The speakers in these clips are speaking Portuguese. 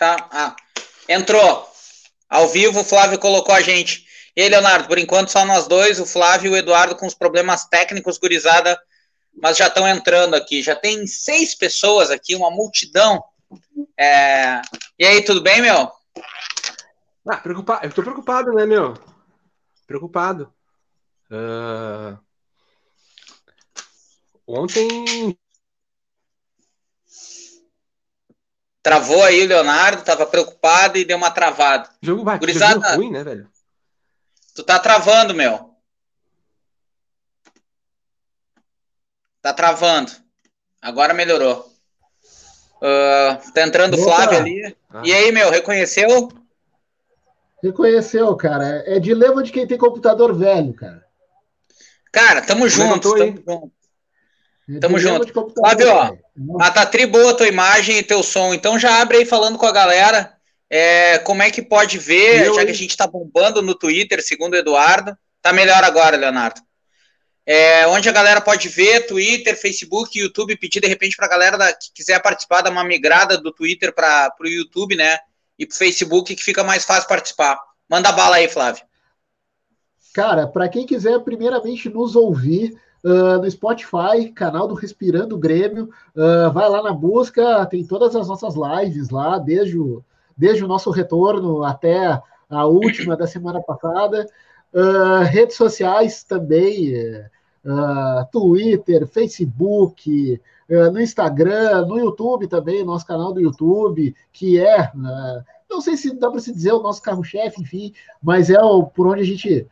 Tá. Ah, entrou. Ao vivo, o Flávio colocou a gente. E aí, Leonardo, por enquanto só nós dois, o Flávio e o Eduardo com os problemas técnicos, gurizada, mas já estão entrando aqui. Já tem seis pessoas aqui, uma multidão. É... E aí, tudo bem, meu? Ah, preocupado. Eu tô preocupado, né, meu? Preocupado. Uh... Ontem Travou aí o Leonardo, tava preocupado e deu uma travada. O jogo vai, Gurizada, jogo ruim, né, velho? Tu tá travando, meu. Tá travando. Agora melhorou. Uh, tá entrando o Flávio ali. Ah. E aí, meu, reconheceu? Reconheceu, cara. É dilema de quem tem computador velho, cara. Cara, tamo junto. Tamo junto. Tamo junto. Flávio, ó, ah, tá tri boa a tua imagem e teu som. Então já abre aí falando com a galera. É, como é que pode ver, já que a gente tá bombando no Twitter, segundo o Eduardo. Tá melhor agora, Leonardo. É, onde a galera pode ver, Twitter, Facebook, YouTube, pedir de repente pra galera da, que quiser participar, dar uma migrada do Twitter para pro YouTube, né? E pro Facebook, que fica mais fácil participar. Manda bala aí, Flávio. Cara, para quem quiser primeiramente nos ouvir, uh, no Spotify, canal do Respirando Grêmio. Uh, vai lá na busca, tem todas as nossas lives lá, desde o, desde o nosso retorno até a última da semana passada. Uh, redes sociais também, uh, Twitter, Facebook, uh, no Instagram, no YouTube também, nosso canal do YouTube, que é, não sei se dá para se dizer o nosso carro-chefe, enfim, mas é o, por onde a gente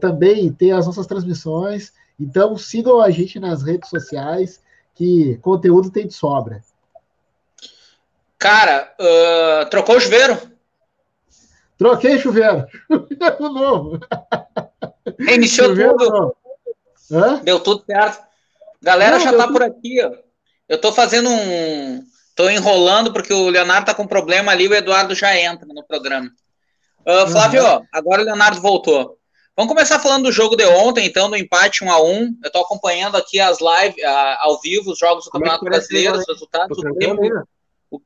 também tem as nossas transmissões. Então sigam a gente nas redes sociais, que conteúdo tem de sobra. Cara, uh, trocou o chuveiro? Troquei chuveiro. Chuveiro novo. Reiniciou tudo. Deu tudo certo. Galera Não, já tá por aqui, ó. Eu tô fazendo um. Tô enrolando porque o Leonardo tá com problema ali, o Eduardo já entra no programa. Uh, Flávio, uhum. agora o Leonardo voltou. Vamos começar falando do jogo de ontem, então, do empate 1 a 1 Eu estou acompanhando aqui as lives ao vivo, os jogos do Como é Campeonato é Brasileiro, os resultados. Tudo tranquilo, o,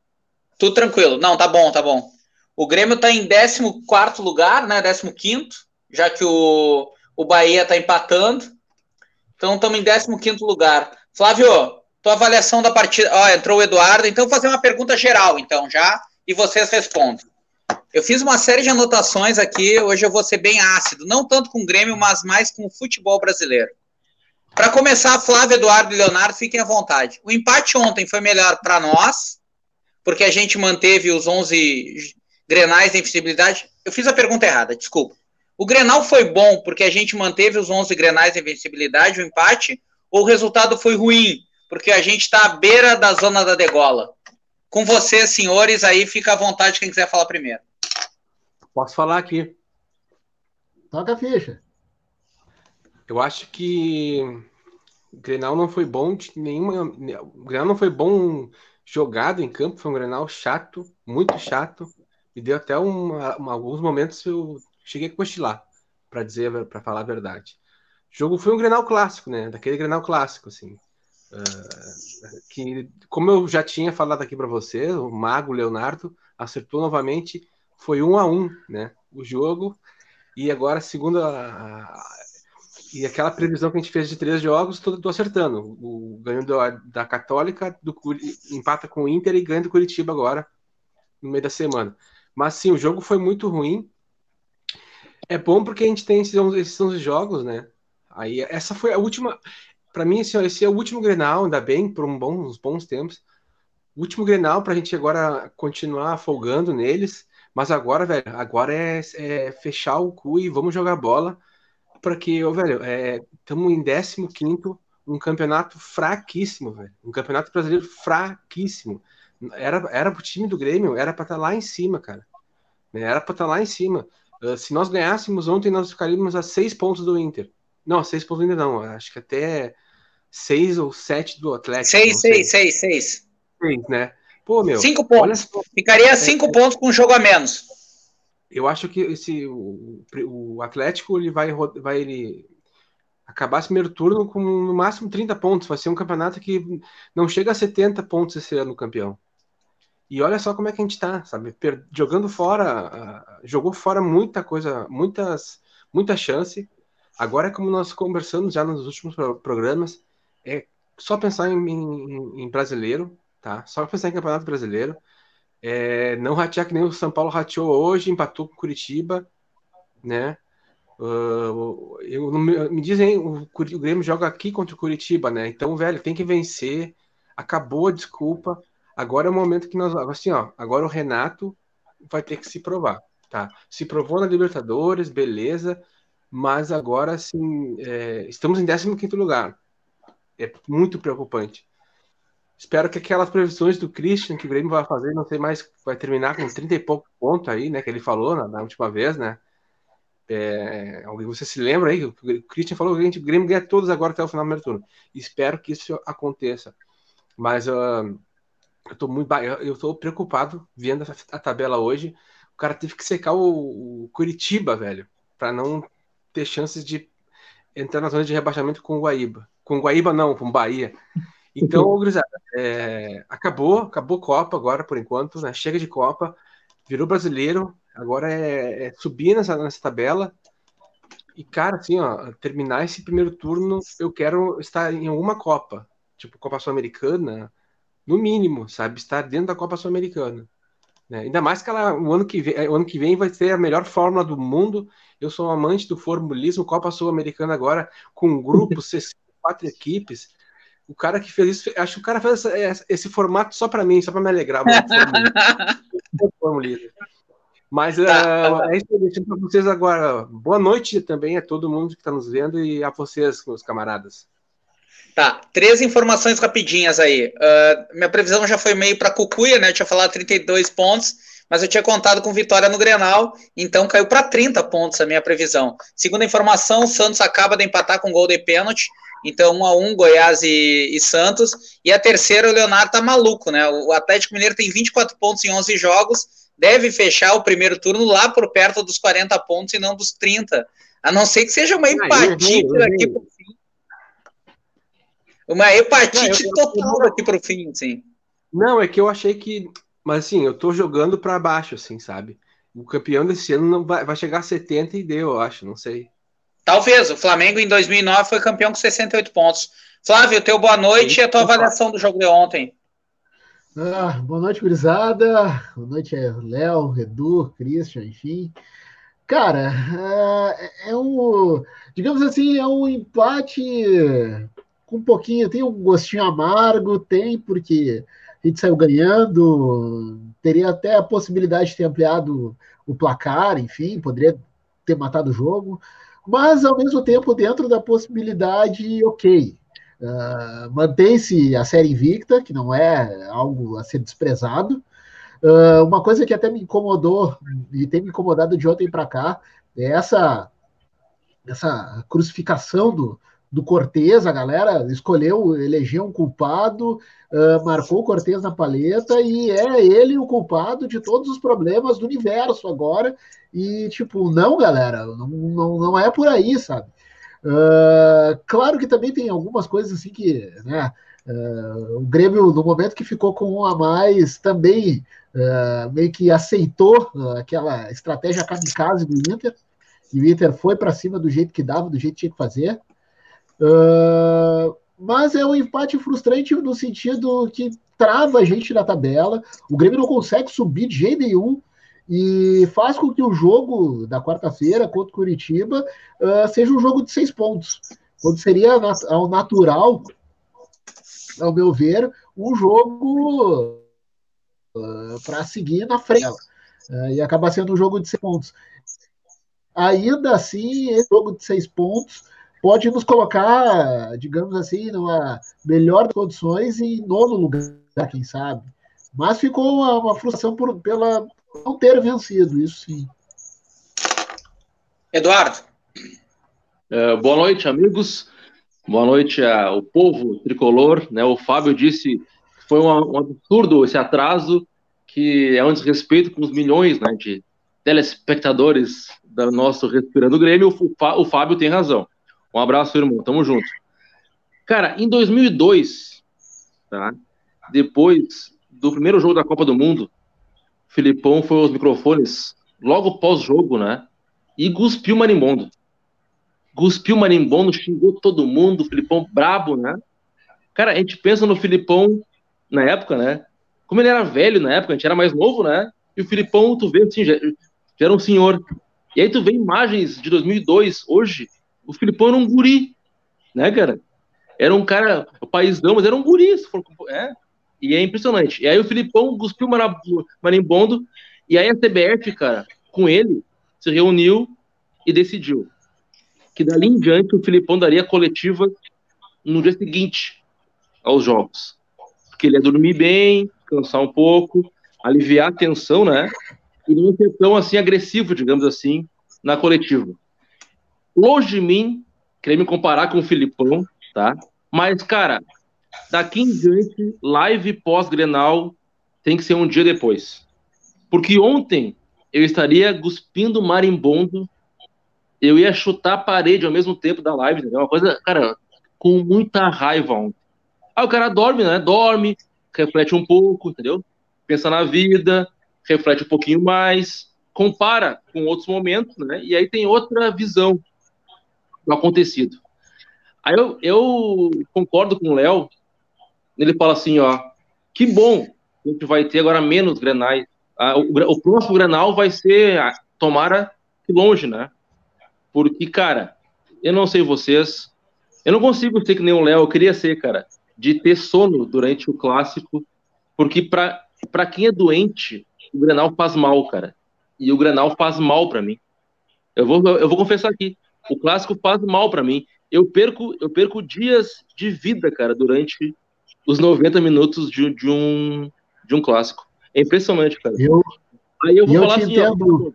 tudo tranquilo. Não, tá bom, tá bom. O Grêmio está em 14 lugar, né? 15, já que o, o Bahia está empatando. Então estamos em 15 lugar. Flávio, tua avaliação da partida. Ó, entrou o Eduardo, então vou fazer uma pergunta geral, então, já, e vocês respondem. Eu fiz uma série de anotações aqui, hoje eu vou ser bem ácido, não tanto com o Grêmio, mas mais com o futebol brasileiro. Para começar, Flávio, Eduardo e Leonardo, fiquem à vontade. O empate ontem foi melhor para nós, porque a gente manteve os 11 grenais de invencibilidade. Eu fiz a pergunta errada, desculpa. O Grenal foi bom porque a gente manteve os 11 grenais de invencibilidade, o empate, ou o resultado foi ruim, porque a gente está à beira da zona da degola? Com vocês, senhores, aí fica à vontade quem quiser falar primeiro. Posso falar aqui. Toca a ficha. Eu acho que o Grenal não foi bom de nenhuma. O Grenal não foi bom jogado em campo, foi um Grenal chato, muito chato. E deu até uma, uma, alguns momentos eu cheguei a cochilar, para dizer, para falar a verdade. O jogo foi um Grenal clássico, né? Daquele Grenal clássico, assim. Uh, que, como eu já tinha falado aqui para você, o Mago Leonardo acertou novamente, foi um a um, né? O jogo, e agora, segundo a, a, e aquela previsão que a gente fez de três jogos, tô acertando. O ganho da, da Católica, do, empata com o Inter e ganha do Curitiba agora, no meio da semana. Mas sim, o jogo foi muito ruim. É bom porque a gente tem esses, esses 11 jogos, né? Aí essa foi a última para mim, assim, esse é o último Grenal, ainda bem, por um bom, uns bons tempos. O último Grenal para a gente agora continuar folgando neles. Mas agora, velho, agora é, é fechar o cu e vamos jogar bola. Porque, velho, estamos é, em 15 um campeonato fraquíssimo, velho. Um campeonato brasileiro fraquíssimo. Era, era pro time do Grêmio, era para estar tá lá em cima, cara. Era para estar tá lá em cima. Uh, se nós ganhássemos ontem, nós ficaríamos a seis pontos do Inter. Não, seis pontos ainda não. Acho que até seis ou sete do Atlético. Seis, seis, seis, seis. Seis, né? Pô, meu. Cinco pontos. Ficaria cinco é, pontos com um jogo a menos. Eu acho que esse, o, o Atlético ele vai, vai ele acabar esse primeiro turno com no máximo 30 pontos. Vai ser um campeonato que não chega a 70 pontos esse ano, campeão. E olha só como é que a gente tá, sabe? Jogando fora, jogou fora muita coisa, muitas, muita chance. Agora, é como nós conversamos já nos últimos programas, é só pensar em, em, em brasileiro, tá? Só pensar em campeonato brasileiro. É, não ratear que nem o São Paulo rateou hoje, empatou com Curitiba, né? Uh, eu, me dizem, o, o Grêmio joga aqui contra o Curitiba, né? Então, velho, tem que vencer. Acabou a desculpa. Agora é o momento que nós. Assim, ó, agora o Renato vai ter que se provar, tá? Se provou na Libertadores, beleza, mas agora, assim, é, estamos em 15 lugar. É muito preocupante. Espero que aquelas previsões do Christian que o Grêmio vai fazer, não sei mais, vai terminar com 30 e pouco pontos aí, né? Que ele falou na, na última vez, né? É, alguém, você se lembra aí? O Christian falou que o Grêmio ganha todos agora até o final do primeiro turno. Espero que isso aconteça. Mas uh, eu tô muito eu tô preocupado vendo a, tabela hoje. O cara teve que secar o, o Curitiba, velho, para não ter chances de entrar na zona de rebaixamento com o Guaíba. Com o Guaíba não, com o Bahia. Então, gurizada, é, acabou, acabou Copa agora por enquanto, né? Chega de Copa, virou brasileiro, agora é, é subir nessa, nessa tabela. E, cara, assim, ó, terminar esse primeiro turno, eu quero estar em alguma Copa, tipo Copa Sul-Americana, no mínimo, sabe? Estar dentro da Copa Sul-Americana. Né? Ainda mais que ela, o, ano que vem, o ano que vem vai ser a melhor fórmula do mundo. Eu sou um amante do formulismo, Copa Sul-Americana agora, com um grupo, 64 equipes. O cara que fez isso, acho que o cara fez esse, esse formato só para mim, só para me alegrar. formulismo. Mas tá, uh, é isso que eu deixo para vocês agora. Boa noite também a todo mundo que está nos vendo e a vocês, meus camaradas. Tá, três informações rapidinhas aí. Uh, minha previsão já foi meio para Cucuia, né? Eu tinha falado 32 pontos, mas eu tinha contado com vitória no Grenal, então caiu para 30 pontos a minha previsão. Segunda informação, o Santos acaba de empatar com gol de pênalti, então 1 a 1 Goiás e, e, Santos. E a terceira, o Leonardo tá maluco, né? O Atlético Mineiro tem 24 pontos em 11 jogos, deve fechar o primeiro turno lá por perto dos 40 pontos e não dos 30. A não ser que seja uma empatia aqui por fim uma hepatite não, total aqui pro fim, assim. Não, é que eu achei que. Mas assim, eu tô jogando para baixo, assim, sabe? O campeão desse ano não vai, vai chegar a 70 e deu, eu acho, não sei. Talvez. O Flamengo em 2009 foi campeão com 68 pontos. Flávio, teu boa noite Sim, e a tua avaliação do jogo de ontem. Ah, boa noite, gurizada. Boa noite, Léo, Edu, Christian, enfim. Cara, é, é um, digamos assim, é um empate com um pouquinho, tem um gostinho amargo, tem, porque a gente saiu ganhando, teria até a possibilidade de ter ampliado o placar, enfim, poderia ter matado o jogo, mas ao mesmo tempo, dentro da possibilidade, ok. Uh, Mantém-se a série invicta, que não é algo a ser desprezado. Uh, uma coisa que até me incomodou, e tem me incomodado de ontem para cá, é essa, essa crucificação do, do Cortez, a galera escolheu, elegeu um culpado, uh, marcou o Cortez na paleta e é ele o culpado de todos os problemas do universo agora. E, tipo, não, galera, não, não, não é por aí, sabe? Uh, claro que também tem algumas coisas assim que, né? Uh, o Grêmio, no momento que ficou com um a mais, também meio que aceitou aquela estratégia kamikaze do Inter. E o Inter foi para cima do jeito que dava, do jeito que tinha que fazer. Uh, mas é um empate frustrante no sentido que trava a gente na tabela. O Grêmio não consegue subir de jeito nenhum e faz com que o jogo da quarta-feira contra o Curitiba uh, seja um jogo de seis pontos, quando seria ao natural, ao meu ver, um jogo uh, para seguir na frente. Uh, e acaba sendo um jogo de seis pontos. Ainda assim, esse jogo de seis pontos pode nos colocar, digamos assim, numa melhor condições e em nono lugar, quem sabe. Mas ficou uma, uma frustração por, pela não ter vencido, isso sim. Eduardo. É, boa noite, amigos. Boa noite ao povo tricolor. Né? O Fábio disse que foi um, um absurdo esse atraso, que é um desrespeito com os milhões né, de telespectadores do nosso Respirando Grêmio. O, o Fábio tem razão. Um abraço, irmão. Tamo junto. Cara, em 2002, tá? Depois do primeiro jogo da Copa do Mundo, Filipão foi aos microfones logo pós-jogo, né? E cuspiu o marimbondo. Cuspiu o marimbondo, xingou todo mundo, Filipão brabo, né? Cara, a gente pensa no Filipão na época, né? Como ele era velho na época, a gente era mais novo, né? E o Filipão, tu vê assim, já, já era um senhor. E aí tu vê imagens de 2002, hoje, o Filipão era um guri, né, cara? Era um cara, o paizão, mas era um guri, se for, é, e é impressionante. E aí o Filipão cuspiu o marimbondo, e aí a CBF, cara, com ele, se reuniu e decidiu que dali em diante o Filipão daria coletiva no dia seguinte aos jogos. Porque ele ia dormir bem, cansar um pouco, aliviar a tensão, né? E não ser tão assim agressivo, digamos assim, na coletiva. Longe de mim querer me comparar com o Filipão, tá? Mas, cara, daqui em diante, live pós-Grenal tem que ser um dia depois. Porque ontem eu estaria cuspindo marimbondo, eu ia chutar a parede ao mesmo tempo da live, entendeu? Uma coisa, cara, com muita raiva ontem. Aí o cara dorme, né? Dorme, reflete um pouco, entendeu? Pensa na vida, reflete um pouquinho mais, compara com outros momentos, né? E aí tem outra visão do acontecido. Aí eu, eu concordo com o Léo, ele fala assim, ó, que bom a gente vai ter agora menos grenais. Ah, o, o, próximo grenal vai ser, ah, tomara que longe, né? Porque, cara, eu não sei vocês, eu não consigo ser que nem o Léo, eu queria ser, cara, de ter sono durante o clássico, porque para quem é doente, o grenal faz mal, cara. E o grenal faz mal para mim. Eu vou, eu vou confessar aqui, o clássico faz mal para mim. Eu perco, eu perco dias de vida, cara, durante os 90 minutos de, de um, de um clássico. É impressionante, cara. Eu, Aí eu vou eu falar te assim, entendo.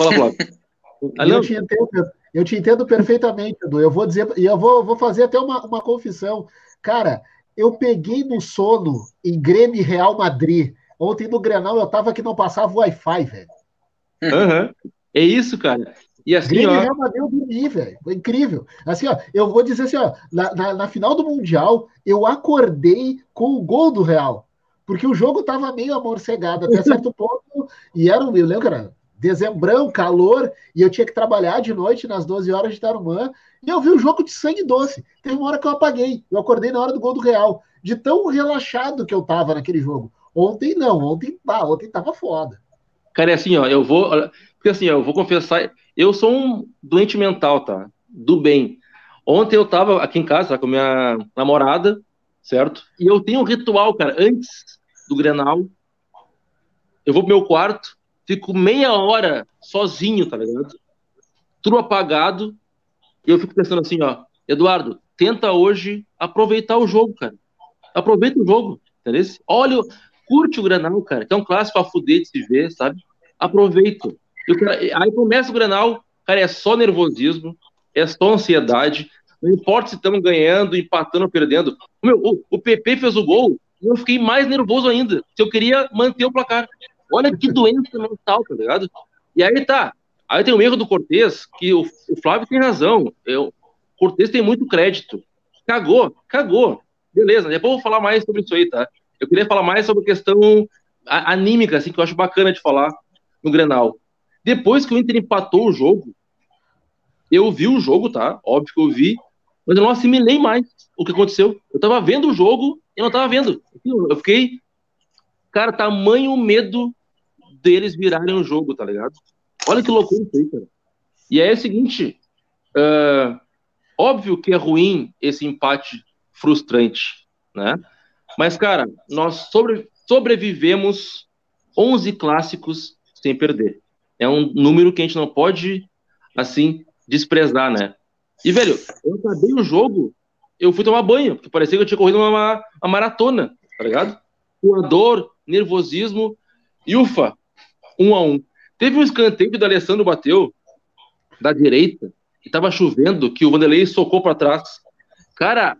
Ó, fala, Flávio. eu, te entendo, eu te entendo perfeitamente, Edu. Eu vou dizer, e eu vou, vou fazer até uma, uma confissão. Cara, eu peguei no sono em Grêmio Real Madrid. Ontem no Grenal eu tava que não passava Wi-Fi, velho. Uhum. É isso, cara. E assim, Grêmio ó... Real Madrid eu dormi, velho. Foi incrível. Assim, ó, eu vou dizer assim, ó, na, na, na, final do Mundial, eu acordei com o gol do Real. Porque o jogo tava meio amorcegado até certo ponto. E era um, eu lembro, era dezembrão, calor, e eu tinha que trabalhar de noite nas 12 horas de Tarumã. E eu vi o jogo de sangue doce. Teve uma hora que eu apaguei. Eu acordei na hora do gol do Real. De tão relaxado que eu tava naquele jogo. Ontem não, ontem, ah, ontem tava foda. Cara, é assim, ó, eu vou. Porque assim, eu vou confessar, eu sou um doente mental, tá? Do bem. Ontem eu tava aqui em casa com minha namorada, certo? E eu tenho um ritual, cara, antes do Grenal, eu vou pro meu quarto, fico meia hora sozinho, tá ligado? Tudo apagado, e eu fico pensando assim, ó, Eduardo, tenta hoje aproveitar o jogo, cara. Aproveita o jogo, entendeu? Olha, curte o Grenal, cara, que é um clássico a fuder de se ver, sabe? Aproveita. Aí começa o Grenal, cara, é só nervosismo, é só ansiedade. Não importa se estamos ganhando, empatando ou perdendo. Meu, o, o PP fez o gol e eu fiquei mais nervoso ainda. Se eu queria manter o placar. Olha que doença mental, tá ligado? E aí tá. Aí tem o erro do Cortez, que o, o Flávio tem razão. Eu, o Cortez tem muito crédito. Cagou, cagou. Beleza, depois eu vou falar mais sobre isso aí, tá? Eu queria falar mais sobre a questão anímica, assim, que eu acho bacana de falar no Grenal. Depois que o Inter empatou o jogo, eu vi o jogo, tá? Óbvio que eu vi, mas eu não assimilei mais o que aconteceu. Eu tava vendo o jogo e não tava vendo. Eu fiquei, cara, tamanho medo deles virarem o jogo, tá ligado? Olha que loucura isso aí, cara. E é o seguinte, uh, óbvio que é ruim esse empate frustrante, né? Mas, cara, nós sobre, sobrevivemos 11 clássicos sem perder é um número que a gente não pode, assim, desprezar, né? E, velho, eu acabei o jogo, eu fui tomar banho, porque parecia que eu tinha corrido uma, uma maratona, tá ligado? dor, nervosismo, e ufa, um a um. Teve um escanteio que o Alessandro bateu, da direita, e tava chovendo, que o Vanderlei socou para trás. Cara,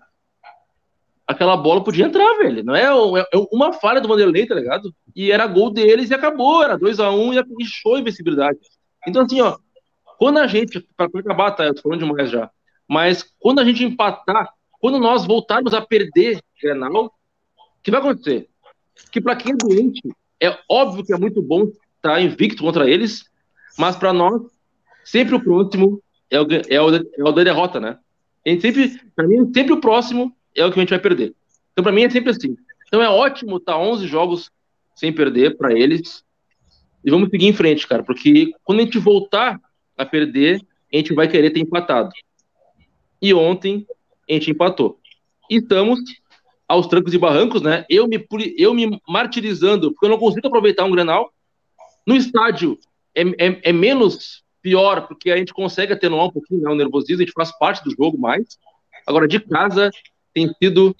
aquela bola podia entrar, velho. Não é, é, uma falha do Vanderlei, tá ligado? E era gol deles e acabou. Era 2x1 um, e show a invencibilidade. Então, assim, ó, quando a gente, para acabar, tá? Eu tô falando demais já. Mas quando a gente empatar, quando nós voltarmos a perder Grenal, o que vai acontecer? que para quem é doente, é óbvio que é muito bom estar tá invicto contra eles, mas para nós, sempre o próximo é o, é o, é o da derrota, né? A gente sempre, para mim, sempre o próximo é o que a gente vai perder. Então, para mim, é sempre assim. Então, é ótimo estar tá 11 jogos sem perder para eles. E vamos seguir em frente, cara, porque quando a gente voltar a perder, a gente vai querer ter empatado. E ontem a gente empatou. E estamos aos trancos e barrancos, né? Eu me, eu me martirizando, porque eu não consigo aproveitar um granal. No estádio é, é, é menos pior, porque a gente consegue atenuar um pouquinho né, o nervosismo, a gente faz parte do jogo mais. Agora, de casa, tem sido,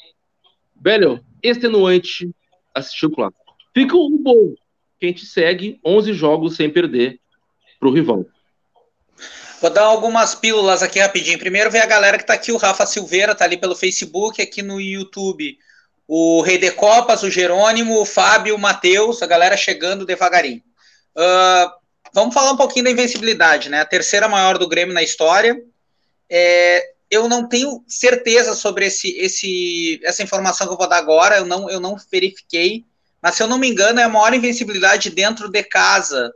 velho, extenuante assistir o clássico. Fica um bom, que a gente segue 11 jogos sem perder para o rival. Vou dar algumas pílulas aqui rapidinho. Primeiro vem a galera que está aqui, o Rafa Silveira, está ali pelo Facebook, aqui no YouTube. O Rei de Copas, o Jerônimo, o Fábio, o Matheus, a galera chegando devagarinho. Uh, vamos falar um pouquinho da invencibilidade, né? A terceira maior do Grêmio na história. É, eu não tenho certeza sobre esse, esse, essa informação que eu vou dar agora, eu não, eu não verifiquei, mas se eu não me engano, é a maior invencibilidade dentro de casa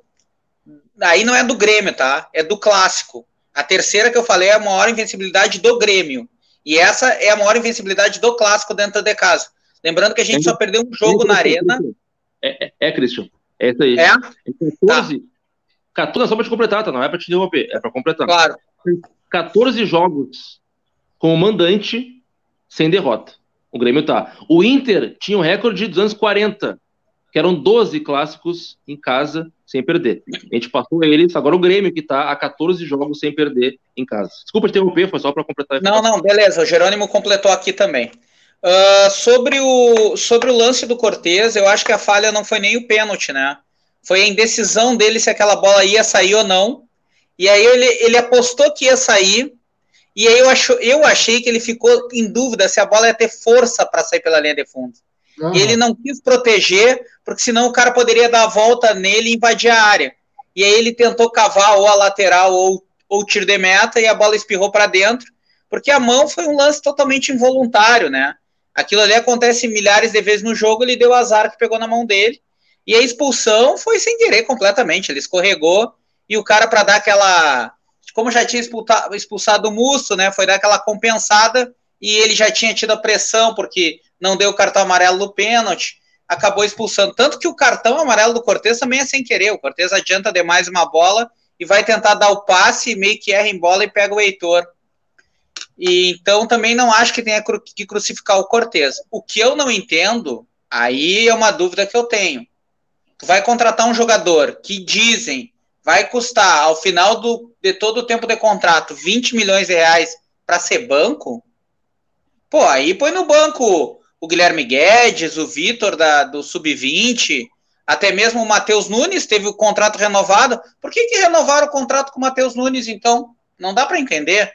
Aí não é do Grêmio, tá? É do clássico. A terceira que eu falei é a maior invencibilidade do Grêmio. E essa é a maior invencibilidade do clássico dentro de casa. Lembrando que a gente só perdeu um jogo na arena. É, é, é Christian. É isso aí. É? 14, tá. 14 só para te completar, tá? Não é para te interromper, é para completar. Claro. 14 jogos com o mandante sem derrota. O Grêmio tá. O Inter tinha um recorde de 240 que eram 12 clássicos em casa sem perder. A gente passou eles, agora o Grêmio que está a 14 jogos sem perder em casa. Desculpa te interromper, foi só para completar. Não, não, beleza, o Jerônimo completou aqui também. Uh, sobre, o, sobre o lance do Cortez, eu acho que a falha não foi nem o pênalti, né? Foi a indecisão dele se aquela bola ia sair ou não. E aí ele, ele apostou que ia sair, e aí eu, acho, eu achei que ele ficou em dúvida se a bola ia ter força para sair pela linha de fundo. Uhum. E ele não quis proteger, porque senão o cara poderia dar a volta nele e invadir a área. E aí ele tentou cavar ou a lateral ou o tiro de meta e a bola espirrou para dentro, porque a mão foi um lance totalmente involuntário, né? Aquilo ali acontece milhares de vezes no jogo, ele deu azar que pegou na mão dele. E a expulsão foi sem querer completamente, ele escorregou e o cara para dar aquela, como já tinha expulsado, o Musto, né, foi dar aquela compensada e ele já tinha tido a pressão porque não deu o cartão amarelo no pênalti, acabou expulsando. Tanto que o cartão amarelo do Cortez também é sem querer. O Cortez adianta demais uma bola e vai tentar dar o passe, meio que erra em bola e pega o Heitor. E então também não acho que tenha que crucificar o Cortez. O que eu não entendo, aí é uma dúvida que eu tenho. Tu vai contratar um jogador que dizem vai custar ao final do, de todo o tempo de contrato 20 milhões de reais para ser banco? Pô, aí põe no banco o Guilherme Guedes, o Vitor do Sub-20, até mesmo o Matheus Nunes teve o contrato renovado. Por que, que renovaram o contrato com o Matheus Nunes, então? Não dá para entender.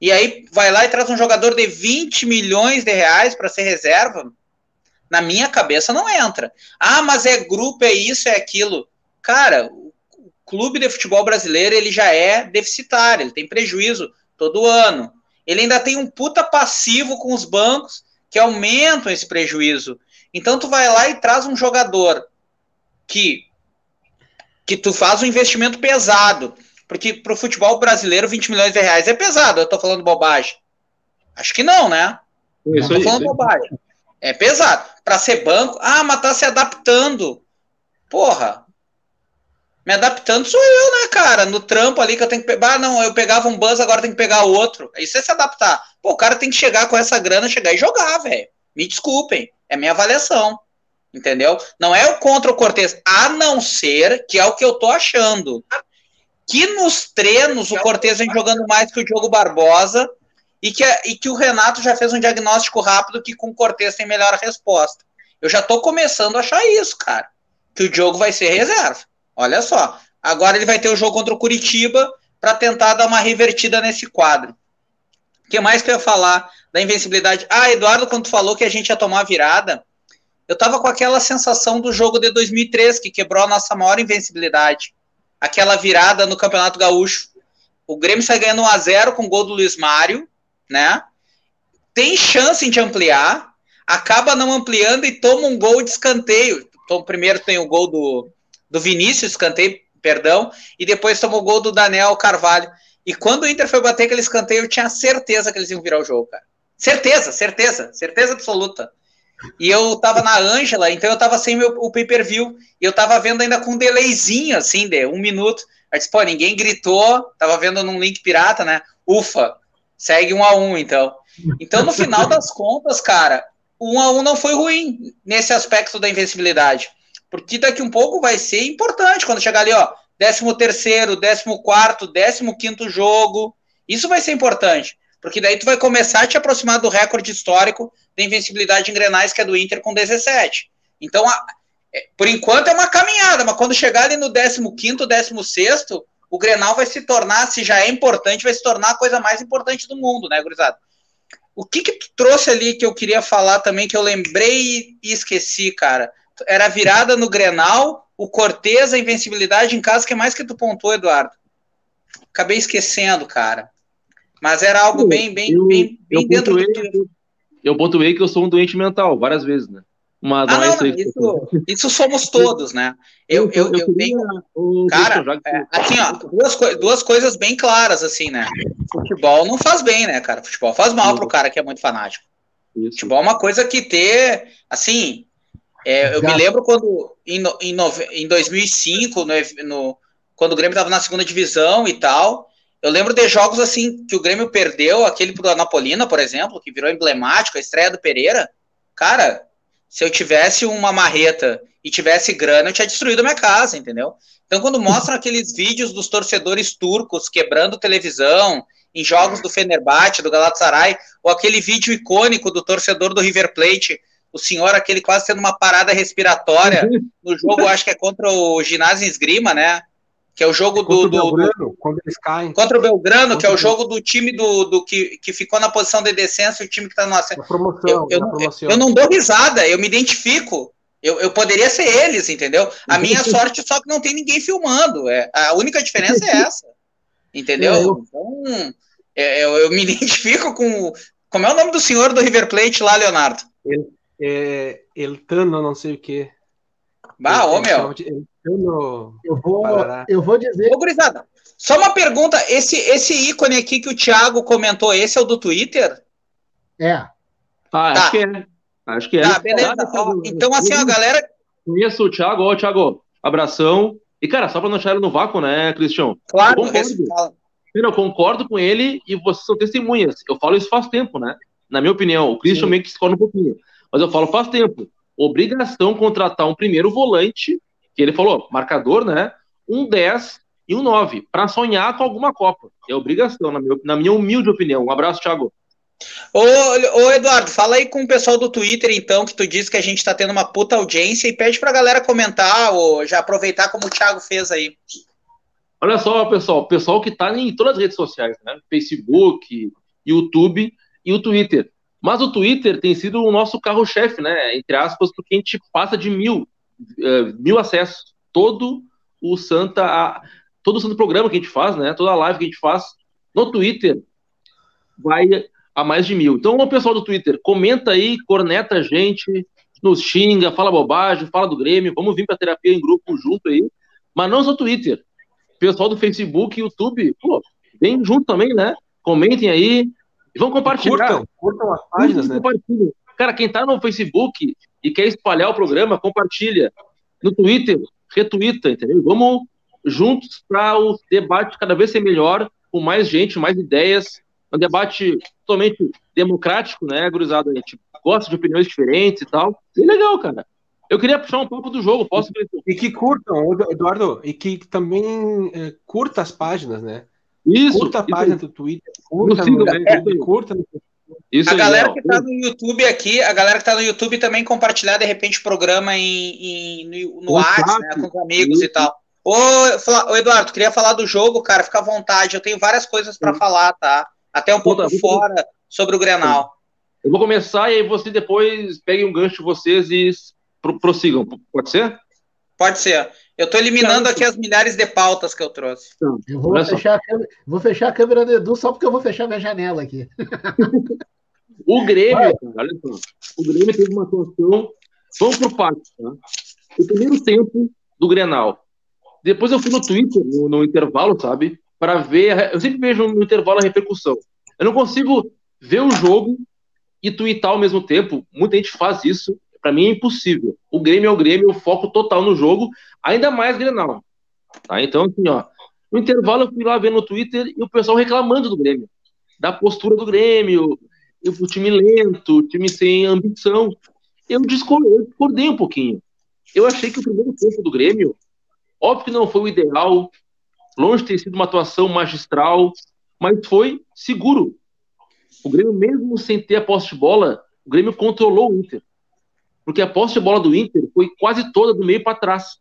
E aí vai lá e traz um jogador de 20 milhões de reais para ser reserva. Na minha cabeça não entra. Ah, mas é grupo, é isso, é aquilo. Cara, clube de futebol brasileiro ele já é deficitário, ele tem prejuízo todo ano. Ele ainda tem um puta passivo com os bancos que aumentam esse prejuízo. Então tu vai lá e traz um jogador que que tu faz um investimento pesado, porque para o futebol brasileiro 20 milhões de reais é pesado. Eu estou falando bobagem? Acho que não, né? Isso não tô falando bobagem. É pesado. Para ser banco, ah, mas tá se adaptando. Porra, me adaptando sou eu, né, cara? No trampo ali que eu tenho que pegar. Ah, não, eu pegava um buzz, agora tem que pegar outro. Isso é se adaptar. Pô, o cara tem que chegar com essa grana, chegar e jogar, velho. Me desculpem. É minha avaliação. Entendeu? Não é o contra o Cortez, a não ser que é o que eu tô achando. Que nos treinos o Cortez vem jogando mais que o Diogo Barbosa e que, e que o Renato já fez um diagnóstico rápido que com o Cortez tem melhor resposta. Eu já tô começando a achar isso, cara. Que o Diogo vai ser reserva. Olha só. Agora ele vai ter o jogo contra o Curitiba para tentar dar uma revertida nesse quadro. O que mais que eu ia falar da invencibilidade? Ah, Eduardo, quando tu falou que a gente ia tomar virada, eu tava com aquela sensação do jogo de 2003, que quebrou a nossa maior invencibilidade. Aquela virada no Campeonato Gaúcho. O Grêmio sai ganhando 1x0 com o gol do Luiz Mário, né? Tem chance de ampliar. acaba não ampliando e toma um gol de escanteio. Então, primeiro tem o gol do, do Vinícius, escanteio, perdão, e depois tomou o gol do Daniel Carvalho. E quando o Inter foi bater aquele escanteio, eu tinha certeza que eles iam virar o jogo, cara. Certeza, certeza, certeza absoluta. E eu tava na Ângela, então eu tava sem meu, o pay-per-view, e eu tava vendo ainda com um delayzinho, assim, de um minuto. Aí disse, pô, ninguém gritou, tava vendo num link pirata, né? Ufa, segue um a um, então. Então, no final das contas, cara, um a um não foi ruim nesse aspecto da invencibilidade. Porque daqui um pouco vai ser importante quando chegar ali, ó, 13 terceiro, 14 quarto, 15 quinto jogo. Isso vai ser importante. Porque daí tu vai começar a te aproximar do recorde histórico da invencibilidade em Grenais, que é do Inter com 17. Então, a, é, por enquanto é uma caminhada, mas quando chegar ali no 15º, 16 o Grenal vai se tornar, se já é importante, vai se tornar a coisa mais importante do mundo, né, gurizada? O que que tu trouxe ali que eu queria falar também, que eu lembrei e esqueci, cara? Era a virada no Grenal, o Cortez, a invencibilidade em casa, que é mais que tu pontuou, Eduardo? Acabei esquecendo, cara. Mas era algo bem, bem, eu, bem, bem eu dentro pontuei, do. Eu pontuei que eu sou um doente mental, várias vezes, né? Mas ah, não, é isso, isso, somos todos, né? Eu, eu, eu, eu tenho. Cara, é, assim, ó, duas, duas coisas bem claras, assim, né? Futebol não faz bem, né, cara? Futebol faz mal pro cara que é muito fanático. Isso. Futebol é uma coisa que ter, assim, é, eu me lembro quando em, em, em 2005, no, no, quando o Grêmio estava na segunda divisão e tal, eu lembro de jogos assim que o Grêmio perdeu, aquele pro Anapolina, por exemplo, que virou emblemático, a estreia do Pereira. Cara, se eu tivesse uma marreta e tivesse grana, eu tinha destruído a minha casa, entendeu? Então, quando mostram aqueles vídeos dos torcedores turcos quebrando televisão em jogos do Fenerbahçe, do Galatasaray, ou aquele vídeo icônico do torcedor do River Plate, o senhor aquele quase tendo uma parada respiratória no jogo, acho que é contra o Ginásio Esgrima, né? que é o jogo do, do, Belgrano, quando eles caem. Contra o Belgrano, que é o jogo do time do, do que, que ficou na posição de descenso e o time que está no ascenso. Promoção, eu, eu, eu, não dou risada, eu me identifico. Eu, eu poderia ser eles, entendeu? A minha sorte só que não tem ninguém filmando. É, a única diferença é essa. Entendeu? É, então, é, eu, eu, me identifico com. Como é o nome do senhor do River Plate lá, Leonardo? El, é, Eltano, não sei o quê. Bah, ô, meu. Eu, eu, vou, eu vou dizer. Ô, gurizada, só uma pergunta: esse, esse ícone aqui que o Thiago comentou, esse é o do Twitter? É. Ah, tá. acho que é. Acho que é. Tá, beleza. Ó, então, assim, a galera. Conheço o Thiago, ó, Thiago, abração. E, cara, só pra não deixar ele no vácuo, né, Cristian? Claro, eu concordo. Eu concordo com ele e vocês são testemunhas. Eu falo isso faz tempo, né? Na minha opinião, o Christian Sim. meio que escolhe um pouquinho. Mas eu falo faz tempo. Obrigação contratar um primeiro volante que ele falou, marcador, né? Um 10 e um 9, para sonhar com alguma Copa. É obrigação, na minha, na minha humilde opinião. Um abraço, Thiago. Ô, ô, Eduardo, fala aí com o pessoal do Twitter, então, que tu disse que a gente tá tendo uma puta audiência e pede pra galera comentar ou já aproveitar como o Thiago fez aí. Olha só, pessoal, pessoal que tá em todas as redes sociais, né? Facebook, YouTube e o Twitter. Mas o Twitter tem sido o nosso carro-chefe, né? Entre aspas, porque a gente passa de mil uh, mil acessos. Todo o Santa, todo o Santo programa que a gente faz, né? Toda a live que a gente faz no Twitter vai a mais de mil. Então, o pessoal do Twitter, comenta aí, corneta a gente, nos xinga, fala bobagem, fala do Grêmio, vamos vir para terapia em grupo junto aí. Mas não só Twitter. Pessoal do Facebook YouTube, pô, vem junto também, né? Comentem aí, vão compartilhar. Curtam, curtam as páginas, né? Cara, quem tá no Facebook e quer espalhar o programa, compartilha. No Twitter, retuita, entendeu? Vamos juntos para o debate cada vez ser melhor, com mais gente, mais ideias. Um debate totalmente democrático, né, gurizada? A gente gosta de opiniões diferentes e tal. E legal, cara. Eu queria puxar um pouco do jogo, posso? E que curtam, Eduardo, e que também é, curta as páginas, né? Isso. Curta a página do Twitter, curta, no, é, curta no isso a galera que tá no YouTube aqui, a galera que tá no YouTube também compartilhar de repente o programa em, em no, no WhatsApp, né, com os amigos Isso. e tal. Ô, ô, Eduardo, queria falar do jogo, cara, fica à vontade. Eu tenho várias coisas para falar, tá? Até um pouco fora sobre o Grenal. Eu vou começar e aí você depois peguem um gancho de vocês e prossigam. Pode ser? Pode ser. Eu estou eliminando aqui as milhares de pautas que eu trouxe. Eu vou fechar, câmera, vou fechar, a câmera do Edu só porque eu vou fechar minha janela aqui. o Grêmio, olha só, o Grêmio teve uma atuação. Vamos pro pátio, tá? O primeiro tempo do Grenal. Depois eu fui no Twitter, no, no intervalo, sabe? Para ver. Eu sempre vejo no intervalo a repercussão. Eu não consigo ver o jogo e twittar ao mesmo tempo. Muita gente faz isso. Para mim é impossível. O Grêmio é o Grêmio, o foco total no jogo, ainda mais Grenal. Tá? Então, assim, ó. No intervalo eu fui lá ver no Twitter e o pessoal reclamando do Grêmio. Da postura do Grêmio, o time lento, o time sem ambição. Eu discordei, um pouquinho. Eu achei que o primeiro tempo do Grêmio, óbvio que não foi o ideal, longe de ter sido uma atuação magistral, mas foi seguro. O Grêmio, mesmo sem ter a posse de bola, o Grêmio controlou o Inter. Porque a posse de bola do Inter foi quase toda do meio para trás.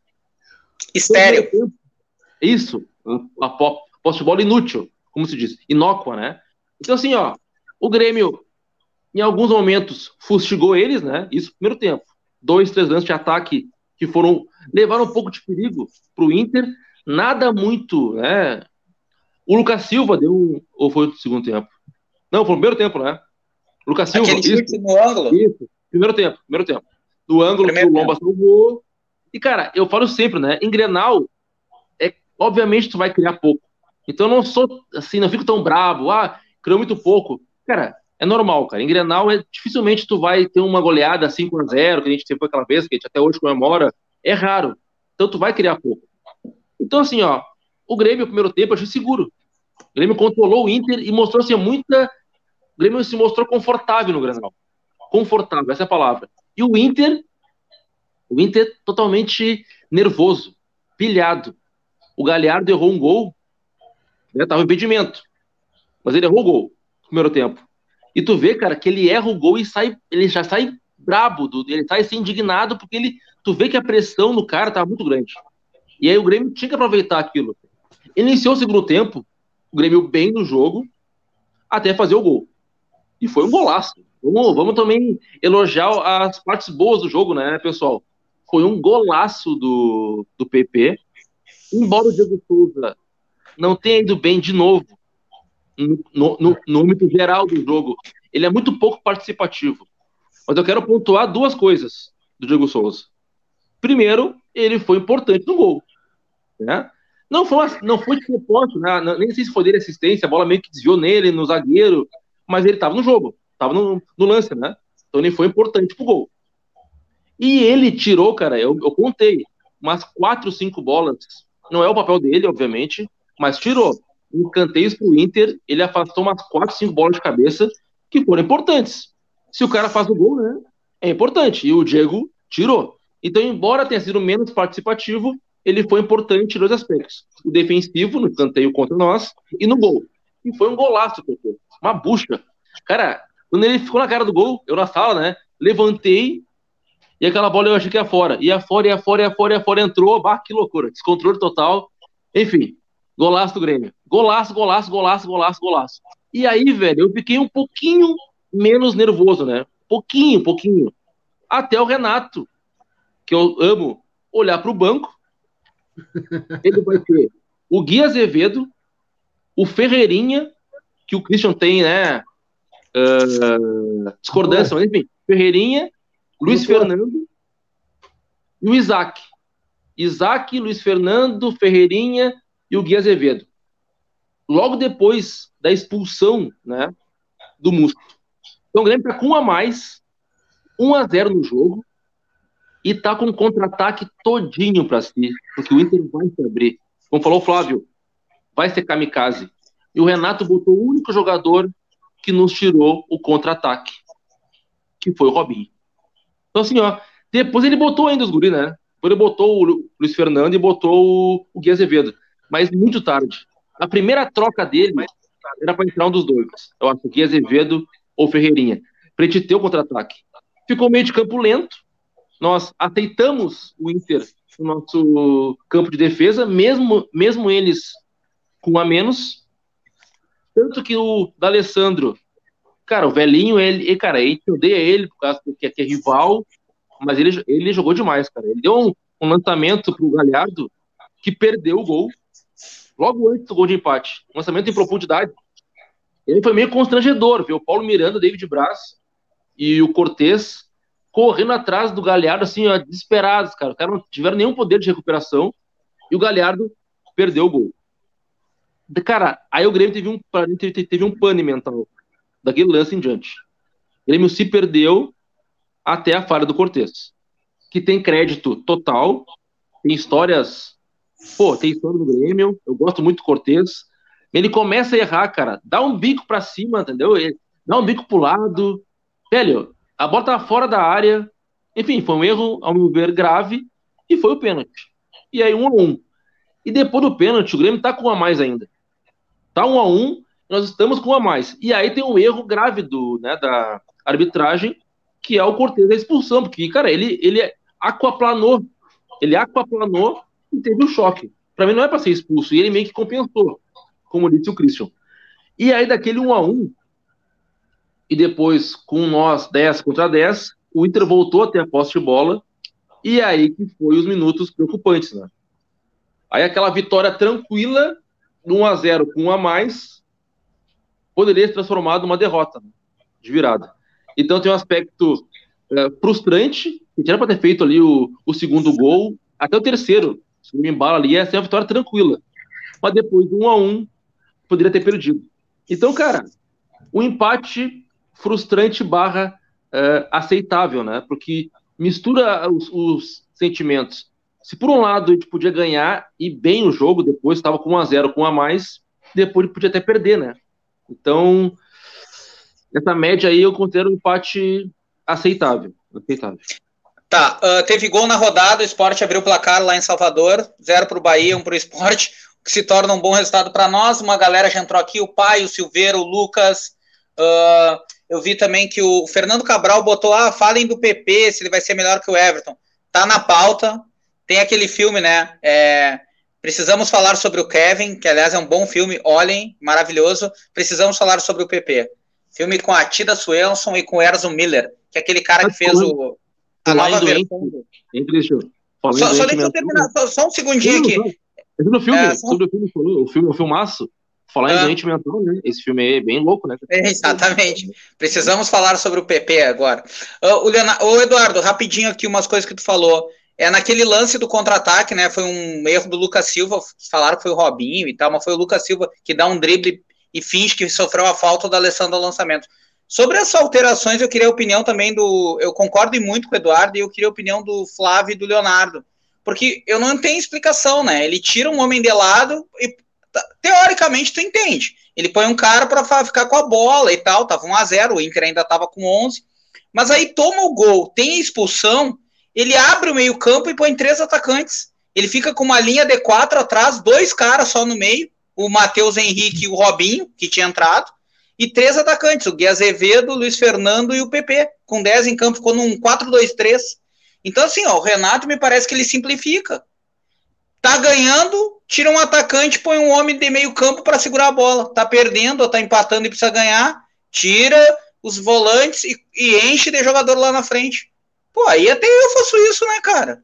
Estéreo. Isso, a posse de bola inútil, como se diz, inócua, né? Então, assim, ó, o Grêmio, em alguns momentos, fustigou eles, né? Isso no primeiro tempo. Dois, três lances de ataque que foram levaram um pouco de perigo para o Inter. Nada muito, né? O Lucas Silva deu um. Ou foi o segundo tempo? Não, foi o primeiro tempo, né? Lucas Silva. Aquele isso, no ângulo? Isso, primeiro tempo, primeiro tempo. No ângulo primeiro que o Lomba salvou. E, cara, eu falo sempre, né? Em Grenal, é, obviamente tu vai criar pouco. Então eu não sou assim, não fico tão bravo, ah, criou muito pouco. Cara, é normal, cara. Em Grenal, é, dificilmente tu vai ter uma goleada 5 a 0 que a gente teve aquela vez, que a gente até hoje comemora. É raro. Então tu vai criar pouco. Então, assim, ó, o Grêmio, no primeiro tempo, eu achei seguro. O Grêmio controlou o Inter e mostrou assim, muita. O Grêmio se mostrou confortável no Grenal. Confortável, essa é a palavra. E o Inter, o Inter totalmente nervoso, pilhado. O Galhardo errou um gol, né, tava impedimento. Mas ele errou o gol no primeiro tempo. E tu vê, cara, que ele erra o gol e sai, ele já sai brabo, do, ele sai assim, indignado, porque ele, tu vê que a pressão no cara tá muito grande. E aí o Grêmio tinha que aproveitar aquilo. Iniciou o segundo tempo, o Grêmio bem no jogo, até fazer o gol. E foi um golaço. Vamos, vamos também elogiar as partes boas do jogo, né, pessoal? Foi um golaço do, do PP. Embora o Diego Souza não tenha ido bem de novo no, no, no âmbito geral do jogo, ele é muito pouco participativo. Mas eu quero pontuar duas coisas do Diego Souza. Primeiro, ele foi importante no gol. Né? Não foi, não foi de propósito, né? nem sei se foi dele assistência, a bola meio que desviou nele, no zagueiro, mas ele estava no jogo, estava no, no, lance, né? Então ele foi importante pro gol. E ele tirou, cara, eu, eu contei, umas quatro, cinco bolas. Não é o papel dele, obviamente, mas tirou. Em canteios pro Inter, ele afastou umas quatro, cinco bolas de cabeça que foram importantes. Se o cara faz o gol, né? É importante. E o Diego tirou. Então, embora tenha sido menos participativo, ele foi importante em dois aspectos. O defensivo, no canteio contra nós, e no gol. E foi um golaço, porque uma bucha. Cara, quando ele ficou na cara do gol, eu na sala, né? Levantei e aquela bola eu achei que ia fora. Ia fora, ia fora, ia fora, ia fora, entrou. Bah, que loucura. Descontrole total. Enfim, golaço do Grêmio. Golaço, golaço, golaço, golaço, golaço. E aí, velho, eu fiquei um pouquinho menos nervoso, né? Pouquinho, pouquinho. Até o Renato, que eu amo olhar para o banco ele vai ter o Gui Azevedo, o Ferreirinha, que o Christian tem, né? Uh, discordância, mas enfim, Ferreirinha, Luiz Fernando e o Isaac. Isaac, Luiz Fernando, Ferreirinha e o Gui Azevedo. Logo depois da expulsão né, do Musco. Então o Grêmio está com um a mais, 1 a 0 no jogo e tá com um contra-ataque todinho para si, porque o Inter vai se abrir. Como falou o Flávio, vai ser kamikaze. E o Renato botou o único jogador que nos tirou o contra-ataque, que foi o Robinho. Então, assim, ó, depois ele botou ainda os guri, né? Depois ele botou o Luiz Fernando e botou o Gui Azevedo. Mas muito tarde. A primeira troca dele era para entrar um dos dois. Eu acho Gui Azevedo ou Ferreirinha. Pra gente ter o contra-ataque. Ficou meio de campo lento, nós aceitamos o Inter no nosso campo de defesa, mesmo, mesmo eles com a menos. Tanto que o D'Alessandro, cara, o velhinho, ele, cara, a gente odeia ele por causa que é, que é rival, mas ele, ele jogou demais, cara. Ele deu um, um lançamento pro Galhardo que perdeu o gol logo antes do gol de empate. Um lançamento em profundidade. Ele foi meio constrangedor, viu? O Paulo Miranda, David Braz e o Cortez correndo atrás do Galhardo, assim, ó, desesperados, cara. Os caras não tiveram nenhum poder de recuperação e o Galhardo perdeu o gol. Cara, aí o Grêmio teve um, teve um pane mental daquele lance em diante. O Grêmio se perdeu até a falha do Cortez, que tem crédito total, tem histórias. Pô, tem história do Grêmio, eu gosto muito do Cortez. Ele começa a errar, cara, dá um bico para cima, entendeu? Ele dá um bico pro lado. Velho, a bola tava fora da área. Enfim, foi um erro, ao meu ver, grave, e foi o pênalti. E aí, um a um. E depois do pênalti, o Grêmio tá com um a mais ainda. Tá um a um, nós estamos com um a mais. E aí tem um erro grave do, né, da arbitragem, que é o Cortez da expulsão, porque, cara, ele, ele aquaplanou. Ele aquaplanou e teve um choque. Para mim não é para ser expulso. E ele meio que compensou, como disse o Christian. E aí, daquele 1 a 1 e depois com nós 10 contra 10, o Inter voltou a ter a posse de bola. E aí que foi os minutos preocupantes, né? Aí aquela vitória tranquila, 1 a 0 com um a mais, poderia ser transformado numa derrota né? de virada. Então tem um aspecto é, frustrante, que era para ter feito ali o, o segundo gol, até o terceiro, se me embala ali, ia ser uma vitória tranquila. Mas depois, um a um, poderia ter perdido. Então, cara, o um empate frustrante barra é, aceitável, né? Porque mistura os, os, sentimentos. Se por um lado a gente podia ganhar e bem o jogo, depois estava com 1 a 0 com 1 a mais, depois podia até perder, né? Então, essa média aí eu considero um empate aceitável. aceitável. Tá, uh, teve gol na rodada, o esporte abriu o placar lá em Salvador, zero para o Bahia, um para o esporte, que se torna um bom resultado para nós. Uma galera já entrou aqui, o pai, o Silveiro, o Lucas. Uh, eu vi também que o Fernando Cabral botou, ah, falem do PP, se ele vai ser melhor que o Everton. Tá na pauta. Tem aquele filme, né? É, precisamos falar sobre o Kevin, que aliás é um bom filme, olhem, maravilhoso. Precisamos falar sobre o PP. Filme com a Tida Swenson e com o Erzo Miller, que é aquele cara que fez o, a nova versão. Só, só deixa eu terminar, só, só um segundinho aqui. No filme, é, sobre o filme, o filme, o filmaço, falar em doente mental, né? Esse filme é bem louco, né? É, exatamente. Precisamos falar sobre o PP agora. Uh, o, Leonardo, o Eduardo, rapidinho aqui umas coisas que tu falou. É naquele lance do contra-ataque, né? Foi um erro do Lucas Silva. Falaram que foi o Robinho e tal, mas foi o Lucas Silva que dá um drible e finge que sofreu a falta do Alessandro ao lançamento. Sobre essas alterações, eu queria a opinião também do. Eu concordo muito com o Eduardo e eu queria a opinião do Flávio e do Leonardo. Porque eu não tenho explicação, né? Ele tira um homem de lado e, teoricamente, tu entende. Ele põe um cara para ficar com a bola e tal, tava 1 a 0 o Inter ainda tava com 11. Mas aí toma o gol, tem a expulsão, ele abre o meio-campo e põe três atacantes. Ele fica com uma linha de quatro atrás, dois caras só no meio o Matheus Henrique e o Robinho, que tinha entrado, e três atacantes, o Gui Azevedo, o Luiz Fernando e o PP, com 10 em campo, ficou num 4-2-3. Então, assim, ó, o Renato me parece que ele simplifica. Tá ganhando, tira um atacante, põe um homem de meio campo para segurar a bola. Tá perdendo ou tá empatando e precisa ganhar, tira os volantes e, e enche de jogador lá na frente. Pô, aí até eu faço isso, né, cara?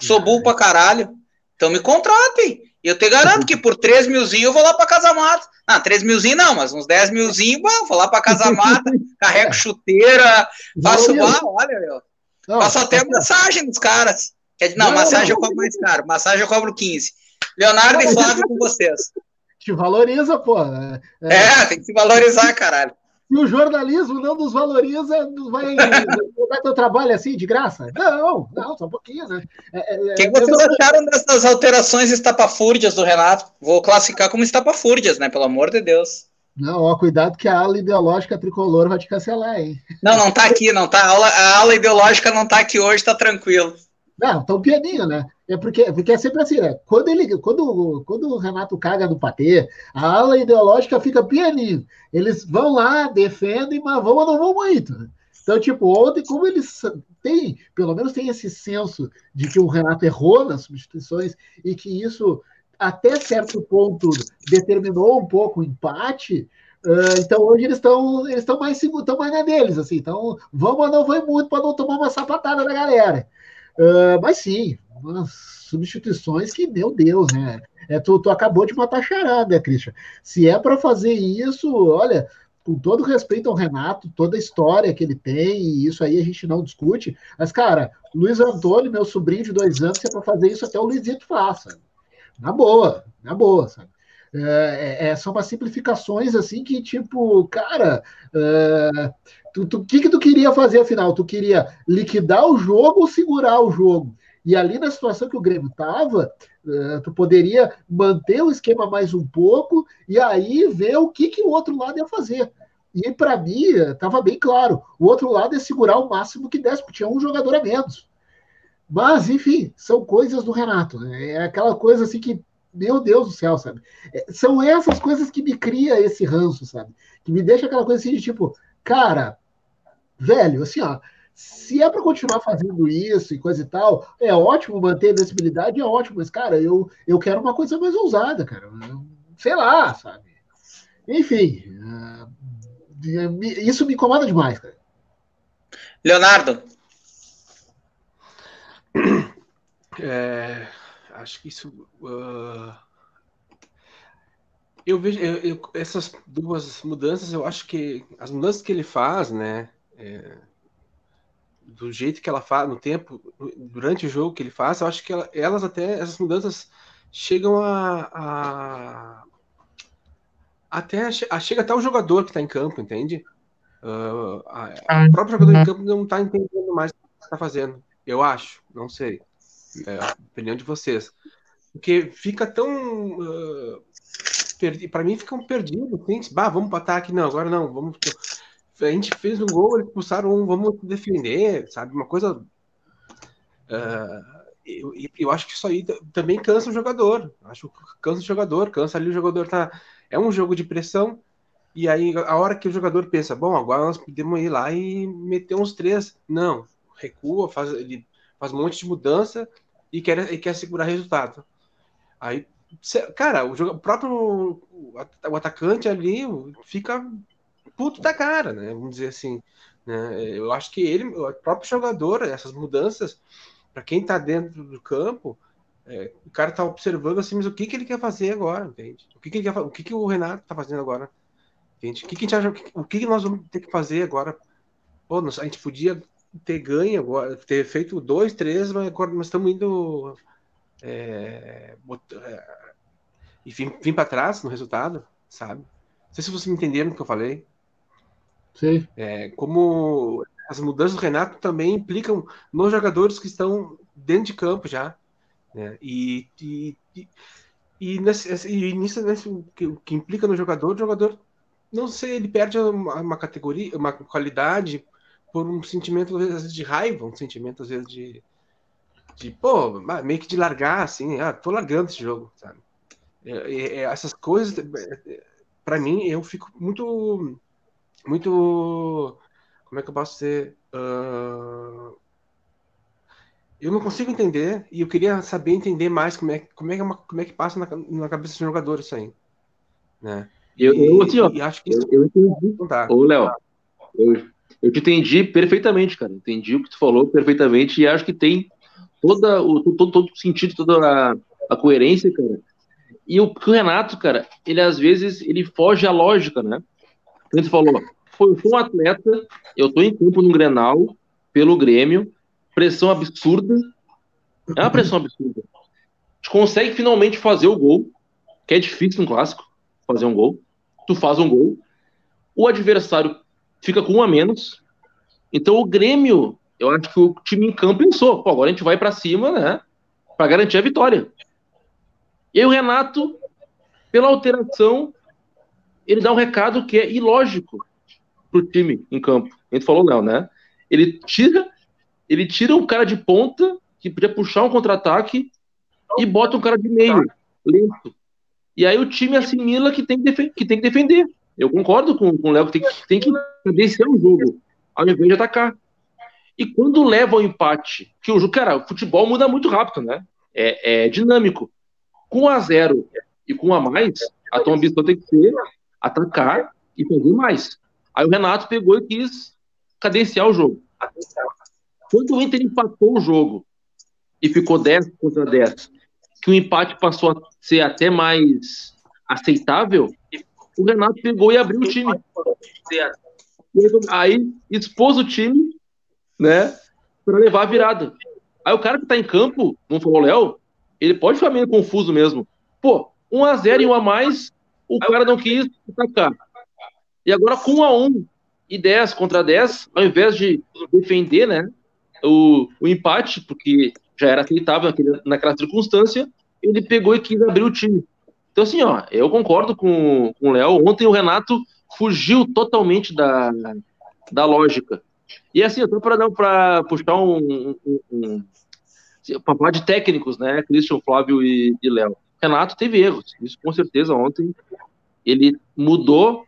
Sou burro pra caralho. Então me contratem. E eu te garanto que por 3 milzinho eu vou lá para Casa Mata. Não, 3 milzinho não, mas uns 10 milzinho, vou lá para Casa Mata, carrego chuteira, faço lá, olha, meu. Não, faço até massagem dos caras. Não, não massagem não, eu cobro mais caro, massagem eu cobro 15. Leonardo e Flávio com vocês. Te valoriza, pô. É, é... é, tem que se valorizar, caralho. Se o jornalismo não nos valoriza, vai dar teu trabalho assim de graça? Não, não, só um pouquinho, né? O é, é, que, vocês acharam dessas alterações estapafúrdias do Renato? Vou classificar como estapafúrdias, né? Pelo amor de Deus. Não, ó, cuidado que a ala ideológica tricolor vai te cancelar, hein? Não, não tá aqui, não tá. A ala, a ala ideológica não tá aqui hoje, tá tranquilo. Não, tão pianinho, né? É porque, porque é sempre assim, né? Quando, ele, quando, quando o Renato caga no patê, a ala ideológica fica pianinho. Eles vão lá, defendem, mas vão ou não vão muito. Então, tipo, ontem, como eles têm, pelo menos tem esse senso de que o Renato errou nas substituições e que isso, até certo ponto, determinou um pouco o empate, uh, então hoje eles estão eles estão mais, estão mais na deles, assim. Então, vamos ou não vai muito para não tomar uma sapatada da galera. Uh, mas sim, umas substituições que, meu Deus, né? É, tu, tu acabou de matar charada, Christian. Se é para fazer isso, olha, com todo respeito ao Renato, toda a história que ele tem, e isso aí a gente não discute, mas, cara, Luiz Antônio, meu sobrinho de dois anos, se é para fazer isso, até o Luizito faça. Na boa, na boa, sabe? É, é, é são umas simplificações assim que, tipo, cara, é, tu, tu, que, que tu queria fazer afinal? Tu queria liquidar o jogo ou segurar o jogo? E ali na situação que o Grêmio estava, uh, tu poderia manter o esquema mais um pouco e aí ver o que, que o outro lado ia fazer. E para mim, estava bem claro: o outro lado é segurar o máximo que desse, porque tinha um jogador a menos. Mas, enfim, são coisas do Renato. Né? É aquela coisa assim que, meu Deus do céu, sabe? É, são essas coisas que me cria esse ranço, sabe? Que me deixa aquela coisa assim de tipo, cara, velho, assim, ó, se é para continuar fazendo isso e coisa e tal, é ótimo manter a visibilidade, é ótimo, mas, cara, eu, eu quero uma coisa mais ousada, cara. Sei lá, sabe? Enfim, uh, isso me incomoda demais, cara. Leonardo. É, acho que isso. Uh, eu vejo eu, eu, essas duas mudanças, eu acho que as mudanças que ele faz, né? É, do jeito que ela faz, no tempo, durante o jogo que ele faz, eu acho que ela, elas até, essas mudanças chegam a. a até a, chega até o jogador que está em campo, entende? Uh, a, a, o próprio jogador em campo não está entendendo mais o que está fazendo. Eu acho, não sei. É a opinião de vocês. Porque fica tão. Uh, para mim, ficam perdidos. Assim, bah, vamos para ataque. Não, agora não. Vamos a gente fez um gol, eles expulsaram um, vamos defender, sabe? Uma coisa. Uh, eu, eu acho que isso aí também cansa o jogador. Acho que cansa o jogador, cansa ali o jogador tá. É um jogo de pressão. E aí, a hora que o jogador pensa, bom, agora nós podemos ir lá e meter uns três. Não, recua, faz, ele faz um monte de mudança e quer, e quer segurar resultado. Aí, cara, o, o próprio o atacante ali fica puto da cara, né? Vamos dizer assim. Né? Eu acho que ele, o próprio jogador, essas mudanças, para quem está dentro do campo, é, o cara está observando assim, mas o que, que ele quer fazer agora, entende? O que, que, quer, o, que, que o Renato está fazendo agora? Entende? O que, que, gente o que, que nós vamos ter que fazer agora? Pô, nós, a gente podia ter ganho agora, ter feito dois, três, mas agora nós estamos indo é, é, e vim, vim para trás no resultado, sabe? Não sei se vocês entenderam o que eu falei. Sim. É, como as mudanças do Renato também implicam nos jogadores que estão dentro de campo já. Né? E, e, e, e, nesse, e nisso, nesse, que, que implica no jogador, o jogador, não sei, ele perde uma, uma categoria, uma qualidade por um sentimento, às vezes, de raiva, um sentimento, às vezes, de, de pô, meio que de largar, assim, ah, tô largando esse jogo, sabe? É, é, essas coisas, é, para mim, eu fico muito muito. Como é que eu posso ser? Uh, eu não consigo entender e eu queria saber entender mais como é, como é, que, é como é que passa na, na cabeça do jogador isso aí. Né? Eu, e, eu, assim, ó, acho que isso eu, eu entendi. Tá. Ô, Léo, eu, eu te entendi perfeitamente, cara. Entendi o que tu falou perfeitamente e acho que tem toda o, todo, todo o sentido, toda a, a coerência, cara. E o, o Renato, cara, ele às vezes ele foge à lógica, né? Ele falou, foi, foi um atleta, eu estou em campo no Grenal, pelo Grêmio, pressão absurda, é uma pressão absurda. A gente consegue finalmente fazer o gol, que é difícil no clássico, fazer um gol. Tu faz um gol, o adversário fica com um a menos. Então o Grêmio, eu acho que o time em campo pensou, pô, agora a gente vai para cima, né, para garantir a vitória. E aí o Renato, pela alteração, ele dá um recado que é ilógico pro time em campo. A gente falou, Léo, né? Ele tira, ele tira um cara de ponta que podia puxar um contra-ataque e bota um cara de meio, lento. E aí o time assimila que tem que, que, tem que defender. Eu concordo com, com o Léo que tem, que tem que descer o jogo, ao invés de atacar. E quando leva ao empate, que o jogo, cara, o futebol muda muito rápido, né? É, é dinâmico. Com a zero e com a mais, a tua ambição tem que ser atacar e fazer mais. Aí o Renato pegou e quis cadenciar o jogo. Quando o Inter empatou o jogo e ficou 10 contra 10, que o empate passou a ser até mais aceitável, o Renato pegou e abriu o time. Aí expôs o time, né, para levar a virada. Aí o cara que tá em campo, não falou Léo, ele pode ficar meio confuso mesmo. Pô, 1 a 0 e 1 a mais, o cara não quis atacar. E agora com 1 a 1 e 10 contra 10, ao invés de defender, né, o, o empate, porque já era aceitável naquele, naquela circunstância, ele pegou e quis abrir o time. Então, assim, ó, eu concordo com, com o Léo. Ontem o Renato fugiu totalmente da, da lógica. E assim, até para puxar um, um, um, para falar de técnicos, né? Christian, Flávio e, e Léo. Renato teve erros, isso com certeza ontem. Ele mudou.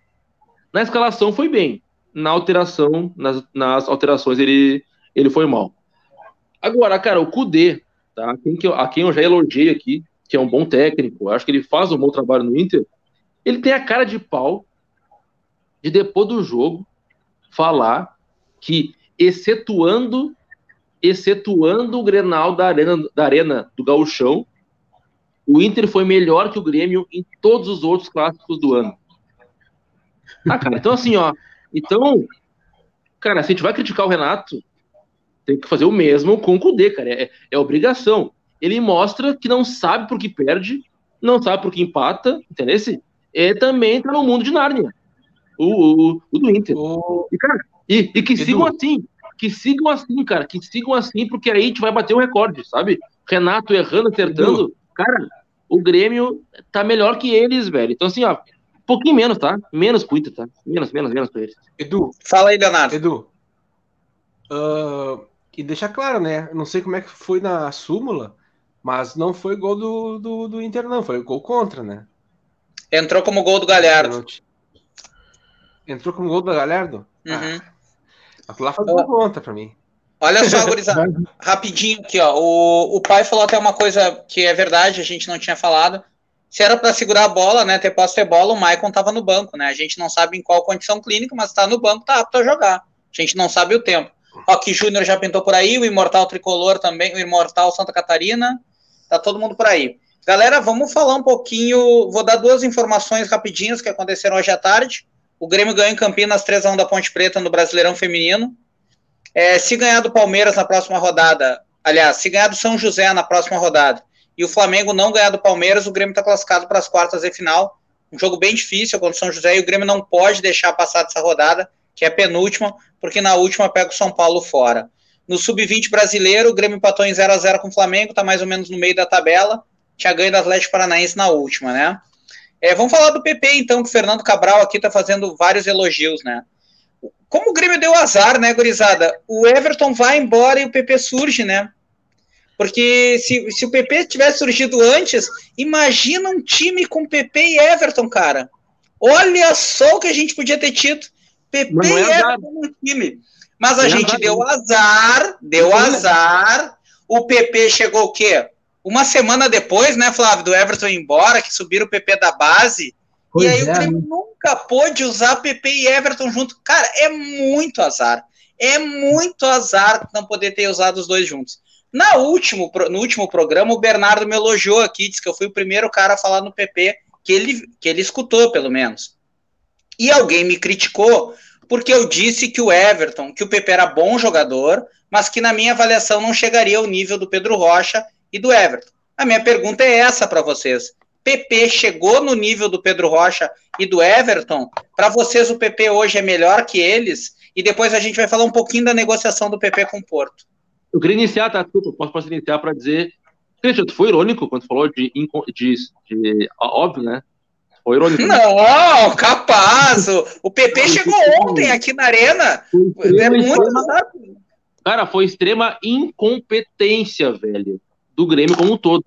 Na escalação foi bem, na alteração, nas, nas alterações ele, ele foi mal. Agora, cara, o Kudê, tá? Quem que eu, a quem eu já elogiei aqui, que é um bom técnico, acho que ele faz um bom trabalho no Inter, ele tem a cara de pau de depois do jogo falar que, excetuando excetuando o Grenal da Arena, da arena do Gauchão, o Inter foi melhor que o Grêmio em todos os outros clássicos do ano. Ah, cara, então assim, ó. Então, cara, se a gente vai criticar o Renato, tem que fazer o mesmo com o Kudê, cara. É, é obrigação. Ele mostra que não sabe por que perde, não sabe por que empata, entendeu? É também tá no mundo de Nárnia. O, o, o do Inter. O... E, cara, e, e que Edu. sigam assim que sigam assim, cara, que sigam assim, porque aí a gente vai bater o recorde, sabe? Renato errando, acertando. Cara, o Grêmio tá melhor que eles, velho. Então, assim, ó, um pouquinho menos, tá? Menos pro tá? Menos, menos, menos pra eles. Edu. Fala aí, Leonardo. Edu. Uh, e deixar claro, né? Não sei como é que foi na súmula, mas não foi gol do, do, do Inter, não. Foi gol contra, né? Entrou como gol do Galhardo. Entrou como gol do Galhardo? Uhum. Ah. Lá faz uma conta pra mim. Olha só, gurizada, rapidinho aqui, ó. O, o pai falou até uma coisa que é verdade, a gente não tinha falado. Se era para segurar a bola, né, ter posse ter bola, o Maicon tava no banco, né? A gente não sabe em qual condição clínica, mas tá no banco, tá apto a jogar. A gente não sabe o tempo. Rock Júnior já pintou por aí, o Imortal Tricolor também, o Imortal Santa Catarina, tá todo mundo por aí. Galera, vamos falar um pouquinho, vou dar duas informações rapidinhas que aconteceram hoje à tarde. O Grêmio ganhou em Campinas 3x1 da Ponte Preta no Brasileirão Feminino. É, se ganhar do Palmeiras na próxima rodada, aliás, se ganhar do São José na próxima rodada e o Flamengo não ganhar do Palmeiras, o Grêmio está classificado para as quartas de final. Um jogo bem difícil contra o São José e o Grêmio não pode deixar passar dessa rodada, que é a penúltima, porque na última pega o São Paulo fora. No sub-20 brasileiro, o Grêmio empatou em 0 a 0 com o Flamengo, está mais ou menos no meio da tabela. Tinha ganho do Atlético Paranaense na última, né? É, vamos falar do PP, então, que o Fernando Cabral aqui está fazendo vários elogios, né? Como o Grêmio deu azar, né, gurizada? O Everton vai embora e o PP surge, né? Porque se, se o PP tivesse surgido antes, imagina um time com PP e Everton, cara. Olha só o que a gente podia ter tido. PP é e Everton no time. Mas a gente deu azar, deu azar. O PP chegou o quê? uma semana depois, né, Flávio, do Everton ir embora, que subiram o PP da base, pois e aí é, o Grêmio né? nunca pôde usar PP e Everton junto. Cara, é muito azar. É muito azar não poder ter usado os dois juntos. Na último, no último programa, o Bernardo me elogiou aqui, disse que eu fui o primeiro cara a falar no PP que ele, que ele escutou, pelo menos. E alguém me criticou porque eu disse que o Everton, que o PP era bom jogador, mas que na minha avaliação não chegaria ao nível do Pedro Rocha e do Everton. A minha pergunta é essa para vocês. PP chegou no nível do Pedro Rocha e do Everton? Para vocês, o PP hoje é melhor que eles? E depois a gente vai falar um pouquinho da negociação do PP com o Porto. Eu queria iniciar, tá? Desculpa, posso, posso iniciar para dizer. Christian, tu foi irônico quando falou de, de, de, óbvio, né? Foi irônico. Né? Não, capaz. O, o PP chegou ontem aqui na Arena. É muito Cara, foi extrema incompetência, velho do Grêmio como um todo.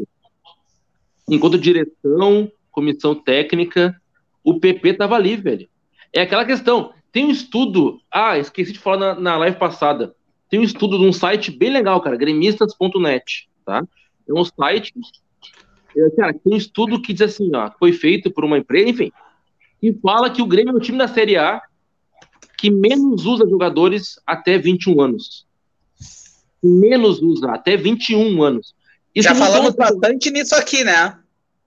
Enquanto direção, comissão técnica, o PP tava ali, velho. É aquela questão. Tem um estudo. Ah, esqueci de falar na, na live passada. Tem um estudo de um site bem legal, cara, gremistas.net, tá? É um site. É, cara, tem um estudo que diz assim, ó, foi feito por uma empresa, enfim, que fala que o Grêmio é o time da Série A que menos usa jogadores até 21 anos. Menos usa, até 21 anos. Isso Já falamos bastante nisso aqui, né?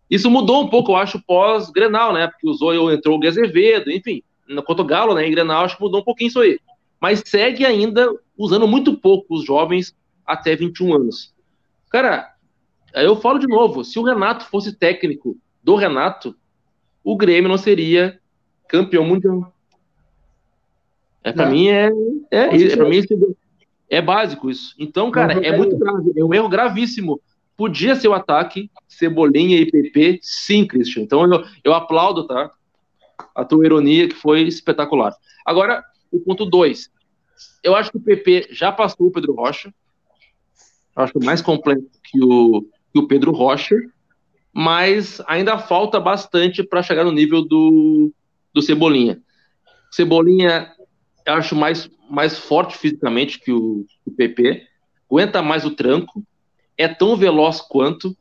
Isso mudou um pouco, eu acho, pós-Grenal, né? Porque usou, entrou o Azevedo, enfim, no Conto Galo, né? Em Grenal, acho que mudou um pouquinho isso aí. Mas segue ainda usando muito pouco os jovens até 21 anos. Cara, eu falo de novo, se o Renato fosse técnico do Renato, o Grêmio não seria campeão mundial. É, para mim é, é, é para mim é básico isso. Então, cara, é muito grave, é um erro gravíssimo. Podia ser o ataque, Cebolinha e PP, sim, Christian. Então eu, eu aplaudo, tá? A tua ironia que foi espetacular. Agora, o ponto 2. Eu acho que o PP já passou o Pedro Rocha. Eu acho mais completo que o, que o Pedro Rocha, mas ainda falta bastante para chegar no nível do, do Cebolinha. Cebolinha, eu acho mais, mais forte fisicamente que o, o PP, aguenta mais o tranco, é tão veloz quanto,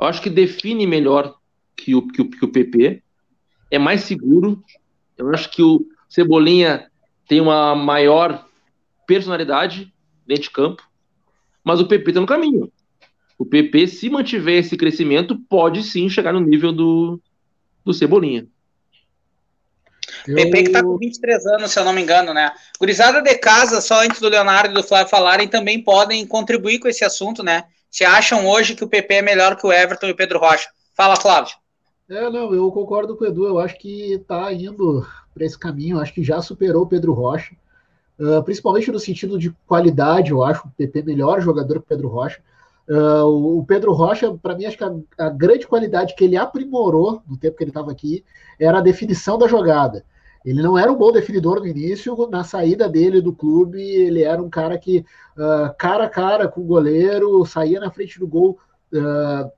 eu acho que define melhor que o, que o, que o PP, é mais seguro, eu acho que o Cebolinha tem uma maior personalidade dentro de campo, mas o PP está no caminho o PP, se mantiver esse crescimento, pode sim chegar no nível do, do Cebolinha. Eu... PP que tá com 23 anos, se eu não me engano, né? Gurizada de casa, só antes do Leonardo e do Flávio falarem, também podem contribuir com esse assunto, né? Se acham hoje que o PP é melhor que o Everton e o Pedro Rocha. Fala, Flávio. É, não, eu concordo com o Edu, eu acho que tá indo para esse caminho, acho que já superou o Pedro Rocha, uh, principalmente no sentido de qualidade, eu acho o PP melhor jogador que o Pedro Rocha. Uh, o Pedro Rocha, para mim, acho que a, a, grande qualidade que ele aprimorou no tempo que ele estava aqui era a definição da jogada. Ele não era um bom definidor no início, na saída dele do clube, ele era um cara que, uh, cara a cara com o goleiro, saía na frente do gol, uh,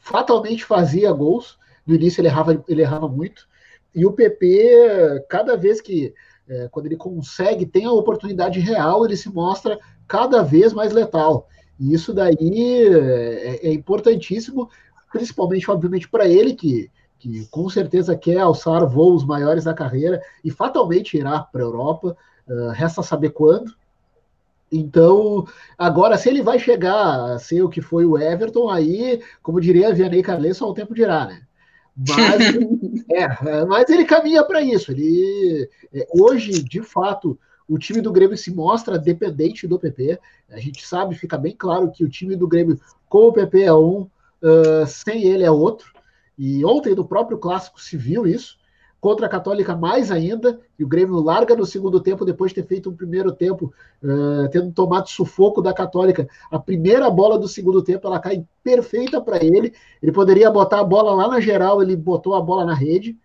fatalmente fazia gols. No início ele errava, ele errava muito. E o PP, cada vez que, eh, quando ele consegue, tem a oportunidade real, ele se mostra cada vez mais letal. E isso daí é, é importantíssimo, principalmente, obviamente, para ele, que, que com certeza quer alçar voos maiores na carreira e fatalmente irá para a Europa. Uh, resta saber quando. Então, agora, se ele vai chegar a ser o que foi o Everton, aí, como diria a Vianney Carlet, só o tempo dirá, né? Mas, é, mas ele caminha para isso. Ele, é, hoje, de fato, o time do Grêmio se mostra dependente do PP. A gente sabe, fica bem claro que o time do Grêmio com o PP é um, uh, sem ele é outro. E ontem, no próprio clássico, se viu isso. Contra a Católica, mais ainda, e o Grêmio larga no segundo tempo, depois de ter feito um primeiro tempo, uh, tendo tomado sufoco da Católica. A primeira bola do segundo tempo, ela cai perfeita para ele. Ele poderia botar a bola lá na geral, ele botou a bola na rede.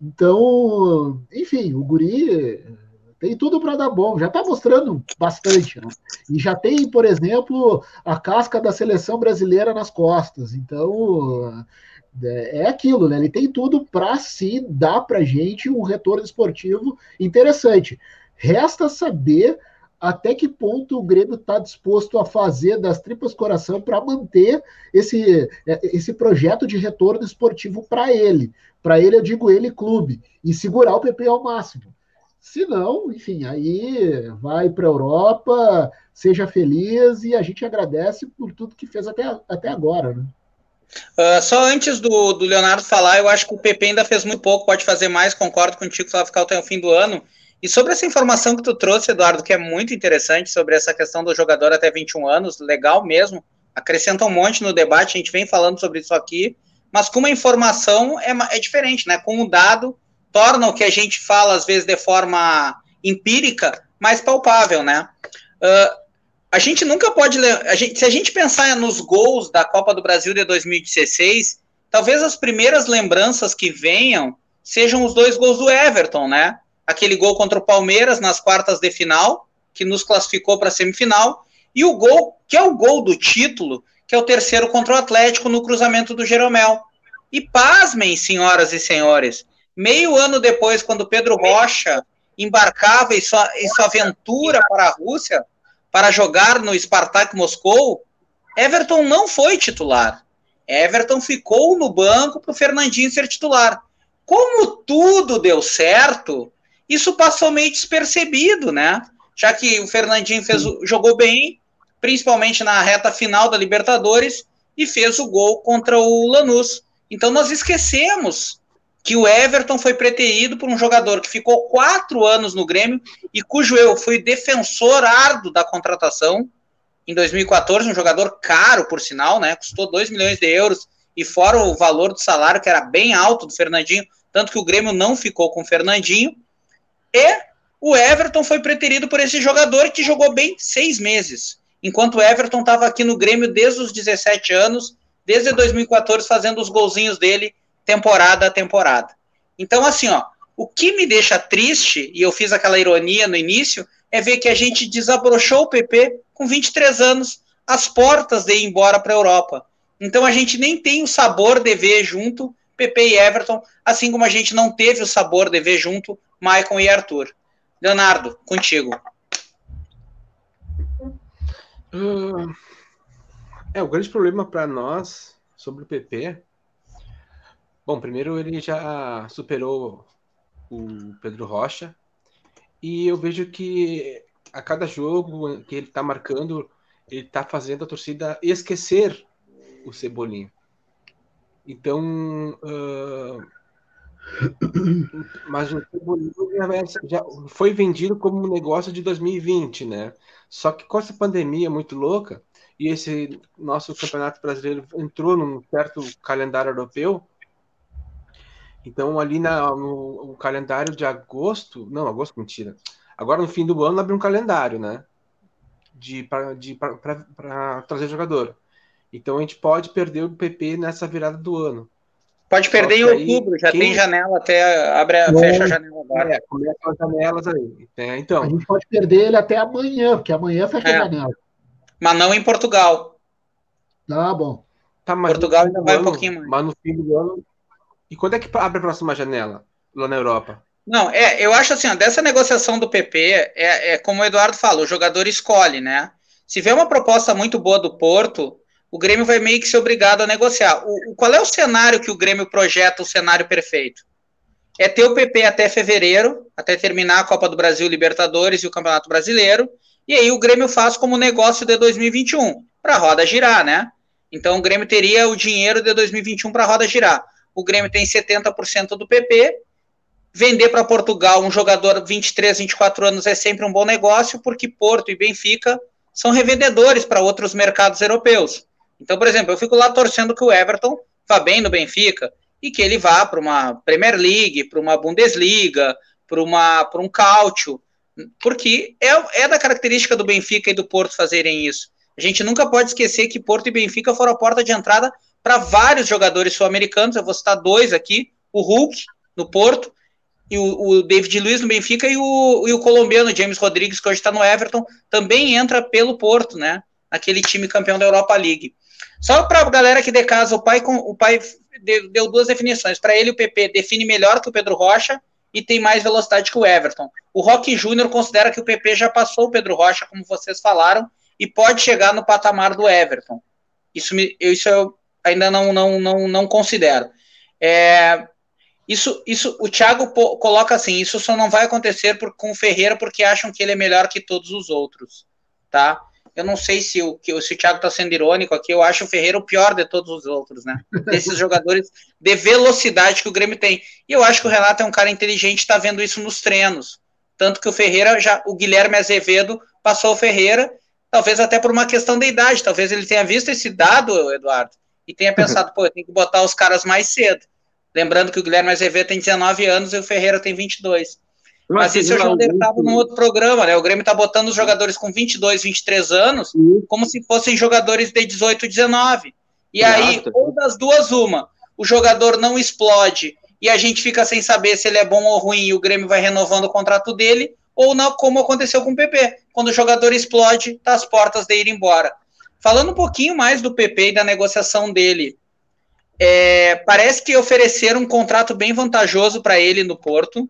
Então, enfim, o Guri tem tudo para dar bom, já está mostrando bastante, né? E já tem, por exemplo, a casca da seleção brasileira nas costas. Então, é, é aquilo, né? Ele tem tudo para se dar para gente um retorno esportivo interessante. Resta saber até que ponto o Grêmio está disposto a fazer das tripas coração para manter esse, é, esse projeto de retorno esportivo para ele. Para ele, eu digo ele, clube, e segurar o PP ao máximo. Se não, enfim, aí vai para a Europa, seja feliz e a gente agradece por tudo que fez até, até agora, né? Uh, só antes do, do, Leonardo falar, eu acho que o PP ainda fez muito pouco, pode fazer mais, concordo contigo, vai ficar até o fim do ano. E sobre essa informação que tu trouxe, Eduardo, que é muito interessante, sobre essa questão do jogador até 21 anos, legal mesmo, acrescenta um monte no debate, a gente vem falando sobre isso aqui, mas com uma informação é, é diferente, né? Com um dado, torna o que a gente fala, às vezes, de forma empírica, mais palpável, né? Uh, a gente nunca pode. A gente, se a gente pensar nos gols da Copa do Brasil de 2016, talvez as primeiras lembranças que venham sejam os dois gols do Everton, né? Aquele gol contra o Palmeiras nas quartas de final, que nos classificou para a semifinal, e o gol, que é o gol do título, que é o terceiro contra o Atlético no cruzamento do Jeromel. E pasmem, senhoras e senhores, Meio ano depois, quando Pedro Rocha embarcava em sua, em sua aventura para a Rússia, para jogar no Spartak Moscou, Everton não foi titular. Everton ficou no banco para o Fernandinho ser titular. Como tudo deu certo, isso passou meio despercebido, né? Já que o Fernandinho fez, jogou bem, principalmente na reta final da Libertadores, e fez o gol contra o Lanús Então nós esquecemos que o Everton foi preterido por um jogador que ficou quatro anos no Grêmio e cujo eu fui defensor árduo da contratação em 2014, um jogador caro, por sinal, né? Custou 2 milhões de euros e fora o valor do salário, que era bem alto do Fernandinho, tanto que o Grêmio não ficou com o Fernandinho. E o Everton foi preterido por esse jogador que jogou bem seis meses. Enquanto o Everton estava aqui no Grêmio desde os 17 anos, desde 2014, fazendo os golzinhos dele temporada a temporada. Então, assim, ó, o que me deixa triste, e eu fiz aquela ironia no início, é ver que a gente desabrochou o PP com 23 anos, às portas de ir embora para a Europa. Então a gente nem tem o sabor de ver junto PP e Everton, assim como a gente não teve o sabor de ver junto Maicon e Arthur. Leonardo, contigo. Uh, é, o grande problema para nós sobre o PP. Bom, primeiro ele já superou o Pedro Rocha. E eu vejo que a cada jogo que ele está marcando, ele está fazendo a torcida esquecer o Cebolinha. Então, uh, mas o Cebolinha já foi vendido como um negócio de 2020, né? Só que com essa pandemia muito louca e esse nosso campeonato brasileiro entrou num certo calendário europeu, então ali na, no, no calendário de agosto, não, agosto mentira. Agora no fim do ano abre um calendário, né? De para trazer jogador. Então a gente pode perder o PP nessa virada do ano. Pode perder em outubro, já quem... tem janela até abre, fecha a janela agora. É, começa as janelas aí. É, então. A gente pode perder ele até amanhã, porque amanhã fecha é. a janela. Mas não em Portugal. Tá bom. Tá, Portugal ainda vai ano, um pouquinho mais. Mas no fim do ano. E quando é que abre a próxima janela lá na Europa? Não, é, eu acho assim, ó, dessa negociação do PP, é, é como o Eduardo falou, o jogador escolhe, né? Se vê uma proposta muito boa do Porto, o Grêmio vai meio que ser obrigado a negociar. O, qual é o cenário que o Grêmio projeta, o cenário perfeito? É ter o PP até fevereiro, até terminar a Copa do Brasil, Libertadores e o Campeonato Brasileiro, e aí o Grêmio faz como negócio de 2021, para a roda girar, né? Então o Grêmio teria o dinheiro de 2021 para a roda girar. O Grêmio tem 70% do PP, vender para Portugal um jogador 23, 24 anos é sempre um bom negócio, porque Porto e Benfica são revendedores para outros mercados europeus. Então, por exemplo, eu fico lá torcendo que o Everton vá bem no Benfica e que ele vá para uma Premier League, para uma Bundesliga, para uma um Cálcio, porque é, é da característica do Benfica e do Porto fazerem isso. A gente nunca pode esquecer que Porto e Benfica foram a porta de entrada para vários jogadores sul-americanos. Eu vou citar dois aqui: o Hulk no Porto e o, o, David Luiz no Benfica e o, e o colombiano James Rodrigues, que hoje está no Everton, também entra pelo Porto, né? Aquele time campeão da Europa League. Só para a galera que de casa, o pai, o pai deu duas definições. Para ele, o PP define melhor que o Pedro Rocha e tem mais velocidade que o Everton. O Rock Júnior considera que o PP já passou o Pedro Rocha, como vocês falaram, e pode chegar no patamar do Everton. Isso, me, isso eu ainda não, não, não, não considero. É, isso, isso, o Thiago coloca assim: isso só não vai acontecer por, com o Ferreira porque acham que ele é melhor que todos os outros, tá? Eu não sei se o, se o Thiago está sendo irônico aqui, eu acho o Ferreira o pior de todos os outros, né? Desses jogadores de velocidade que o Grêmio tem. E eu acho que o Renato é um cara inteligente, está vendo isso nos treinos. Tanto que o Ferreira, já, o Guilherme Azevedo passou o Ferreira, talvez até por uma questão de idade, talvez ele tenha visto esse dado, Eduardo, e tenha pensado, pô, eu tenho que botar os caras mais cedo. Lembrando que o Guilherme Azevedo tem 19 anos e o Ferreira tem 22. Mas isso eu já estava num outro programa, né? O Grêmio está botando os jogadores com 22, 23 anos como se fossem jogadores de 18, 19. E aí, ou das duas, uma, o jogador não explode e a gente fica sem saber se ele é bom ou ruim e o Grêmio vai renovando o contrato dele, ou não, como aconteceu com o PP. Quando o jogador explode, está às portas de ir embora. Falando um pouquinho mais do PP e da negociação dele, é, parece que ofereceram um contrato bem vantajoso para ele no Porto.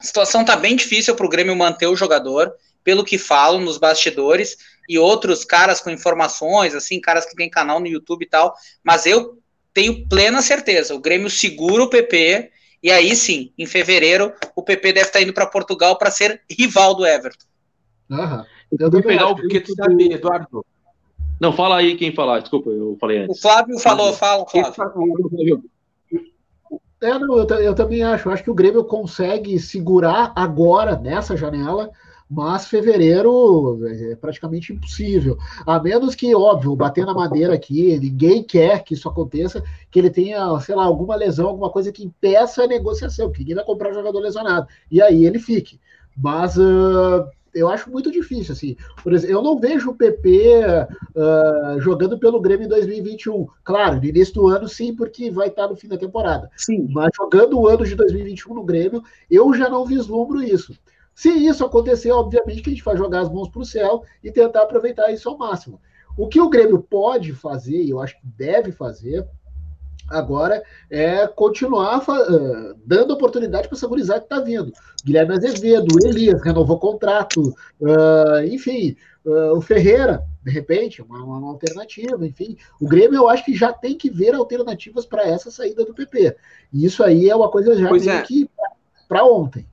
A situação está bem difícil para o Grêmio manter o jogador, pelo que falam nos bastidores, e outros caras com informações, assim, caras que têm canal no YouTube e tal. Mas eu tenho plena certeza, o Grêmio segura o PP, e aí sim, em fevereiro, o PP deve estar tá indo para Portugal para ser rival do Everton. Aham. Eu vou pegar o que tu sabe, Eduardo. Não, fala aí quem falar, desculpa, eu falei antes. O Flávio falou, fala, Flávio. É, não, eu, eu, também acho. Eu acho que o Grêmio consegue segurar agora, nessa janela, mas fevereiro é praticamente impossível. A menos que, óbvio, bater na madeira aqui, ninguém quer que isso aconteça, que ele tenha, sei lá, alguma lesão, alguma coisa que impeça a negociação, que ninguém vai comprar jogador lesionado. E aí ele fique. Mas uh, eu acho muito difícil, assim. Por exemplo, eu não vejo o PP uh, jogando pelo Grêmio em 2021. Claro, no início do ano, sim, porque vai estar no fim da temporada. Sim. Mas jogando o ano de 2021 no Grêmio, eu já não vislumbro isso. Se isso acontecer, obviamente que a gente vai jogar as mãos para o céu e tentar aproveitar isso ao máximo. O que o Grêmio pode fazer, e eu acho que deve fazer, agora é continuar uh, dando oportunidade para essa gurizada que está vindo. Guilherme Azevedo, Elias renovou contrato, uh, enfim, uh, o Ferreira, de repente, uma, uma, alternativa, enfim. O Grêmio eu acho que já tem que ver alternativas para essa saída do PP. E isso aí é uma coisa já pois é. que para ontem.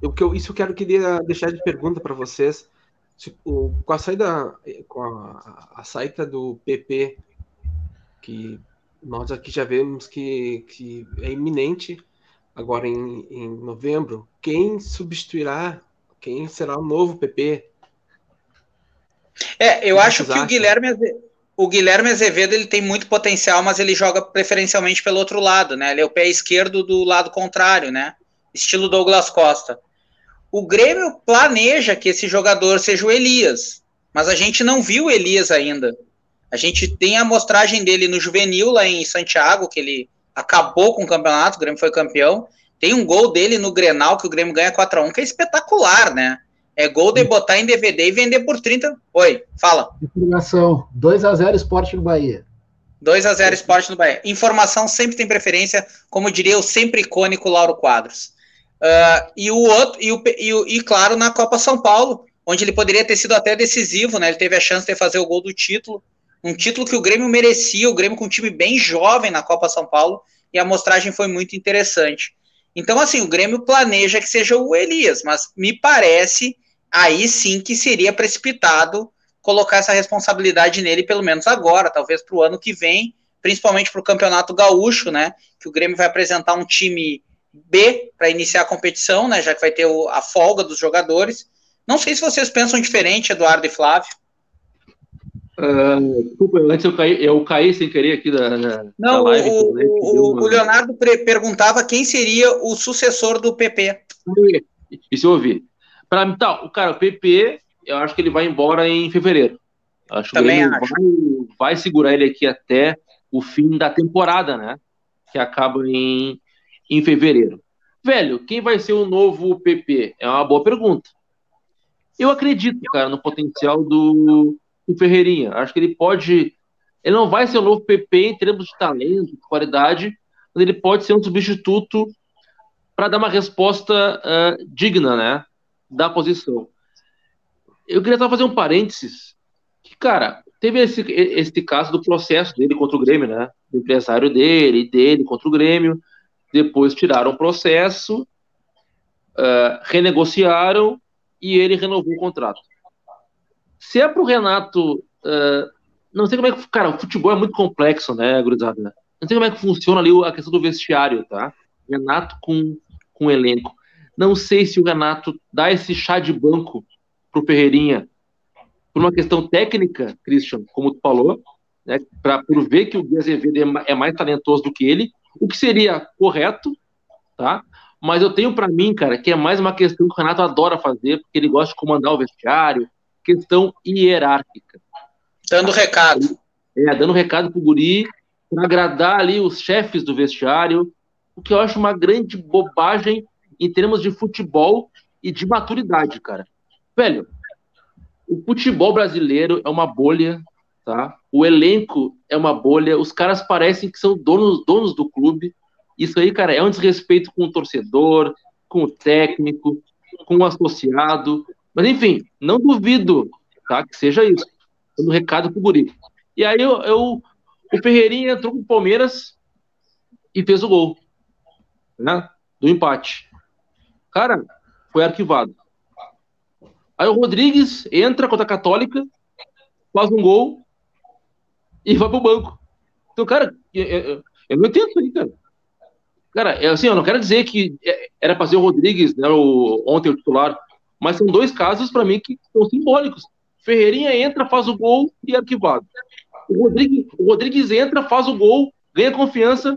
Eu, eu, isso eu quero queria deixar de pergunta para vocês. O, com a saída, com a, a saída do PP, que nós aqui já vemos que, que é iminente agora em, em novembro. Quem substituirá? Quem será o novo PP? É, eu acho que o Guilherme, o Guilherme Azevedo ele tem muito potencial, mas ele joga preferencialmente pelo outro lado, né? Ele é o pé esquerdo do lado contrário, né? Estilo Douglas Costa. O Grêmio planeja que esse jogador seja o Elias, mas a gente não viu o Elias ainda. A gente tem a amostragem dele no juvenil lá em Santiago, que ele acabou com o campeonato, o Grêmio foi campeão. Tem um gol dele no Grenal que o Grêmio ganha 4 a 1 que é espetacular, né? É gol de botar em DVD e vender por 30. Oi, fala. Informação: 2 a 0 Esporte no Bahia. 2 a 0 Esporte no Bahia. Informação sempre tem preferência, como diria o sempre icônico Lauro Quadros. Uh, e o outro, e, o, e, o, e claro, na Copa São Paulo, onde ele poderia ter sido até decisivo, né? Ele teve a chance de fazer o gol do título um título que o Grêmio merecia, o Grêmio com um time bem jovem na Copa São Paulo, e a amostragem foi muito interessante. Então, assim, o Grêmio planeja que seja o Elias, mas me parece aí sim que seria precipitado colocar essa responsabilidade nele, pelo menos agora, talvez para o ano que vem, principalmente para o Campeonato Gaúcho, né? Que o Grêmio vai apresentar um time B para iniciar a competição, né? Já que vai ter o, a folga dos jogadores. Não sei se vocês pensam diferente, Eduardo e Flávio. Uh, desculpa, antes eu caí, eu caí sem querer aqui da, da Não, live, o, né, o, uma... o, Leonardo perguntava quem seria o sucessor do PP. Isso eu ouvi. Para mim, tá, o cara, o PP, eu acho que ele vai embora em fevereiro. Acho Também que acho. Vai, vai segurar ele aqui até o fim da temporada, né? Que acaba em, em fevereiro. Velho, quem vai ser o novo PP? É uma boa pergunta. Eu acredito, cara, no potencial do, o Ferreirinha. Acho que ele pode. Ele não vai ser o novo PP em termos de talento, de qualidade, mas ele pode ser um substituto para dar uma resposta uh, digna, né? Da posição. Eu queria só fazer um parênteses. Que, cara, teve esse, esse caso do processo dele contra o Grêmio, né? Do empresário dele, dele contra o Grêmio. Depois tiraram o processo, uh, renegociaram e ele renovou o contrato. Se é pro Renato. Uh, não sei como é que. Cara, o futebol é muito complexo, né, gurizada? Não sei como é que funciona ali a questão do vestiário, tá? Renato com, com elenco. Não sei se o Renato dá esse chá de banco pro Ferreirinha por uma questão técnica, Christian, como tu falou, né, pra, por ver que o Gui Azevedo é, é mais talentoso do que ele, o que seria correto, tá? Mas eu tenho para mim, cara, que é mais uma questão que o Renato adora fazer, porque ele gosta de comandar o vestiário, questão hierárquica. Dando recado. É, dando recado pro guri, para agradar ali os chefes do vestiário, o que eu acho uma grande bobagem em termos de futebol e de maturidade, cara. Velho, o futebol brasileiro é uma bolha, tá? O elenco é uma bolha, os caras parecem que são donos, donos do clube. Isso aí, cara, é um desrespeito com o torcedor, com o técnico, com o associado. Mas enfim, não duvido tá, que seja isso. Dando recado pro Guri. E aí eu, eu, o Ferreirinha entrou com o Palmeiras e fez o gol. Né? Do empate. Cara, foi arquivado. Aí o Rodrigues entra contra a Católica faz um gol e vai pro banco. Então, cara, eu, eu, eu não entendo isso aí, cara. Cara, é assim, eu não quero dizer que é, era para ser o Rodrigues, né, o, ontem o titular, mas são dois casos para mim que são simbólicos. Ferreirinha entra, faz o gol e é arquivado. O Rodrigues, o Rodrigues entra, faz o gol, ganha confiança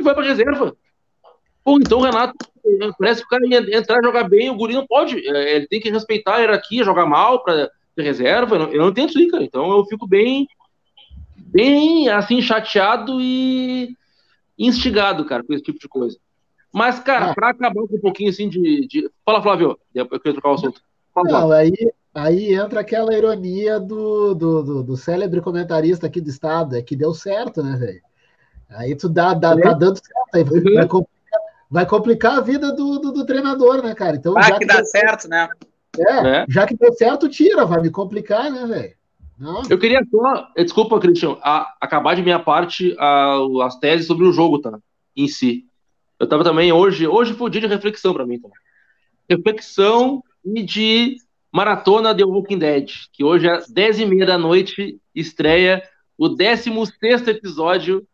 e vai para reserva. Pô, então o Renato, eh, parece que o cara ia entrar e jogar bem, o Guri não pode. Eh, ele tem que respeitar a hierarquia, jogar mal para reserva. Eu não, eu não entendo isso aí, cara. Então eu fico bem, bem assim, chateado e instigado, cara, com esse tipo de coisa. Mas, cara, ah. para acabar com um pouquinho assim de, de. Fala, Flávio, eu queria trocar o assunto. Fala, não, aí, aí entra aquela ironia do, do, do, do, célebre comentarista aqui do estado, é que deu certo, né, velho? Aí tu dá, dá, tá dando certo, aí vai, uhum. vai, complicar, vai complicar a vida do, do, do, treinador, né, cara? Então, ah, já que, que dá certo, né? É, é, já que deu certo, tira, vai me complicar, né, velho? Eu queria só, eh, desculpa, Cristian, acabar de minha parte a, as teses sobre o jogo, tá? Em si. Eu tava também hoje, hoje foi o dia de reflexão para mim, tá? Reflexão e de maratona The Walking Dead, que hoje às 10 e meia da noite estreia o 16 episódio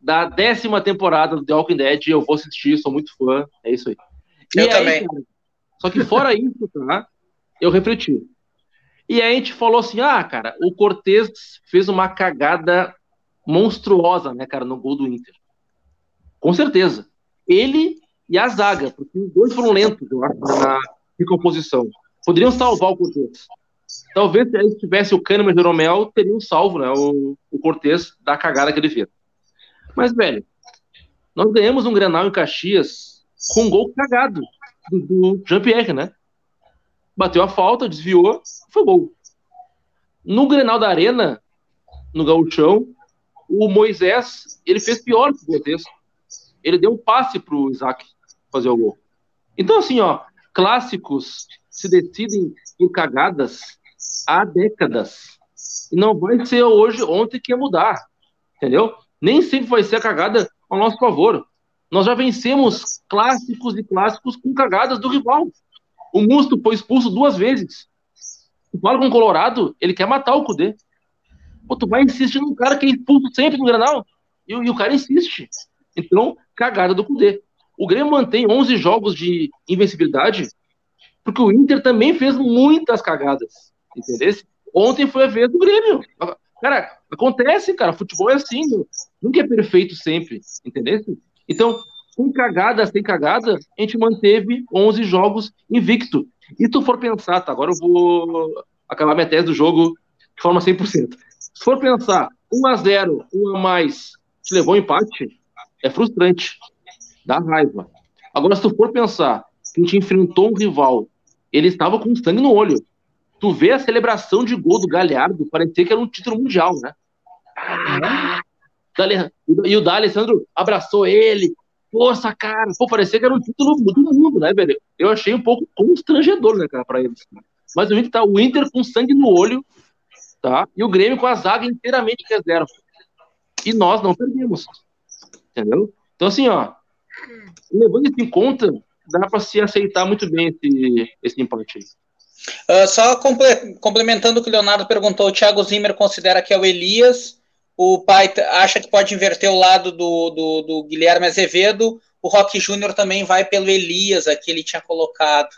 da décima temporada do The Walking Dead. Eu vou assistir, sou muito fã, é isso aí. Eu e também. Aí, só que fora isso, tá? Eu refleti. E aí a gente falou assim: ah, cara, o Cortez fez uma cagada monstruosa, né, cara, no gol do Inter. Com certeza. Ele e a zaga, porque os dois foram lentos, eu acho, na recomposição. Poderiam salvar o Cortez. Talvez se tivesse o Kahneman e o Jeromel, teriam salvo né, o, o Cortez da cagada que ele fez. Mas, velho, nós ganhamos um Grenal em Caxias com um gol cagado do, do Jean-Pierre, né? bateu a falta, desviou, foi gol. No Grenal da Arena, no gauchão, o Moisés, ele fez pior que o Cortez. Ele deu um passe pro Isaac fazer o gol. Então, assim, ó, clássicos se decidem em cagadas há décadas. E não vai ser hoje, ontem que ia mudar. Entendeu? Nem sempre vai ser a cagada ao nosso favor. Nós já vencemos clássicos e clássicos com cagadas do rival. O Musto foi expulso duas vezes. Tu fala com o Colorado, ele quer matar o Cudê. Pô, tu vai insistir num cara que é expulso sempre no Granal. E, e o cara insiste. Então, cagada do Cudê. O Grêmio mantém 11 jogos de invencibilidade, porque o Inter também fez muitas cagadas. Entendeu? Ontem foi a vez do Grêmio. Cara, acontece, cara. Futebol é assim. Nunca é perfeito sempre. Entendeu? Então, com cagada sem cagada, a gente manteve 11 jogos invicto. E tu for pensar, tá? Agora eu vou acabar minha tese do jogo de forma 100%. Se for pensar, 1 a 0 1 a mais, te levou um empate, é frustrante. Dá raiva. Agora, se tu for pensar que a gente enfrentou um rival, ele estava com sangue no olho. Tu vê a celebração de gol do Galhardo, parecia que era um título mundial, né? Ah, e o D'Alessandro abraçou ele, força, cara. Pô, parecia que era um título do mundo, né, velho? Eu achei um pouco constrangedor, né, cara, pra eles. Mas o Inter tá o Inter com sangue no olho, tá? E o Grêmio com a zaga inteiramente reserva. E nós não perdemos. Entendeu? Então, assim, ó, levando isso em conta, dá para se aceitar muito bem esse, esse empate aí. Uh, só complementando o que o Leonardo perguntou, o Thiago Zimmer considera que é o Elias o pai acha que pode inverter o lado do, do, do Guilherme Azevedo, o Rock Júnior também vai pelo Elias, aqui ele tinha colocado,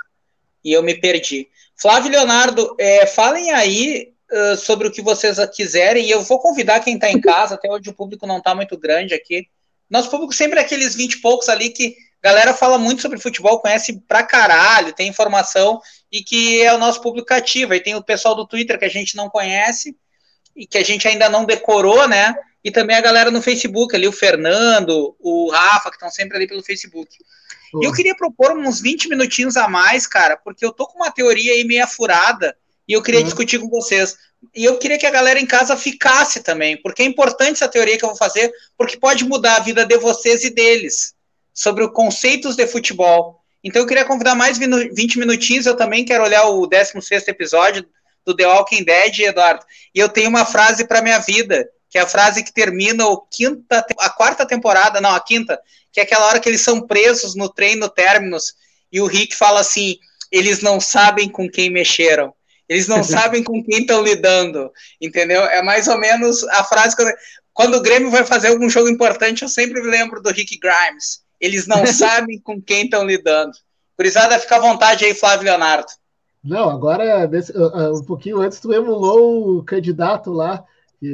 e eu me perdi. Flávio e Leonardo, é, falem aí uh, sobre o que vocês quiserem, e eu vou convidar quem está em casa, até hoje o público não está muito grande aqui. Nosso público sempre é aqueles 20 e poucos ali que a galera fala muito sobre futebol, conhece pra caralho, tem informação, e que é o nosso público cativo. Aí tem o pessoal do Twitter que a gente não conhece, e que a gente ainda não decorou, né? E também a galera no Facebook, ali, o Fernando, o Rafa, que estão sempre ali pelo Facebook. E eu queria propor uns 20 minutinhos a mais, cara, porque eu tô com uma teoria aí meia furada e eu queria uhum. discutir com vocês. E eu queria que a galera em casa ficasse também, porque é importante essa teoria que eu vou fazer, porque pode mudar a vida de vocês e deles sobre os conceitos de futebol. Então eu queria convidar mais 20 minutinhos, eu também quero olhar o 16 episódio do The Walking Dead, Eduardo. E eu tenho uma frase para minha vida, que é a frase que termina o quinta, a quarta temporada, não, a quinta, que é aquela hora que eles são presos no trem no Terminus, e o Rick fala assim: eles não sabem com quem mexeram. Eles não sabem com quem estão lidando, entendeu? É mais ou menos a frase que eu... Quando o Grêmio vai fazer algum jogo importante, eu sempre lembro do Rick Grimes. Eles não sabem com quem estão lidando. Curizada, fica à vontade aí, Flávio Leonardo. Não, agora, desse, uh, um pouquinho antes, tu emulou o candidato lá, que,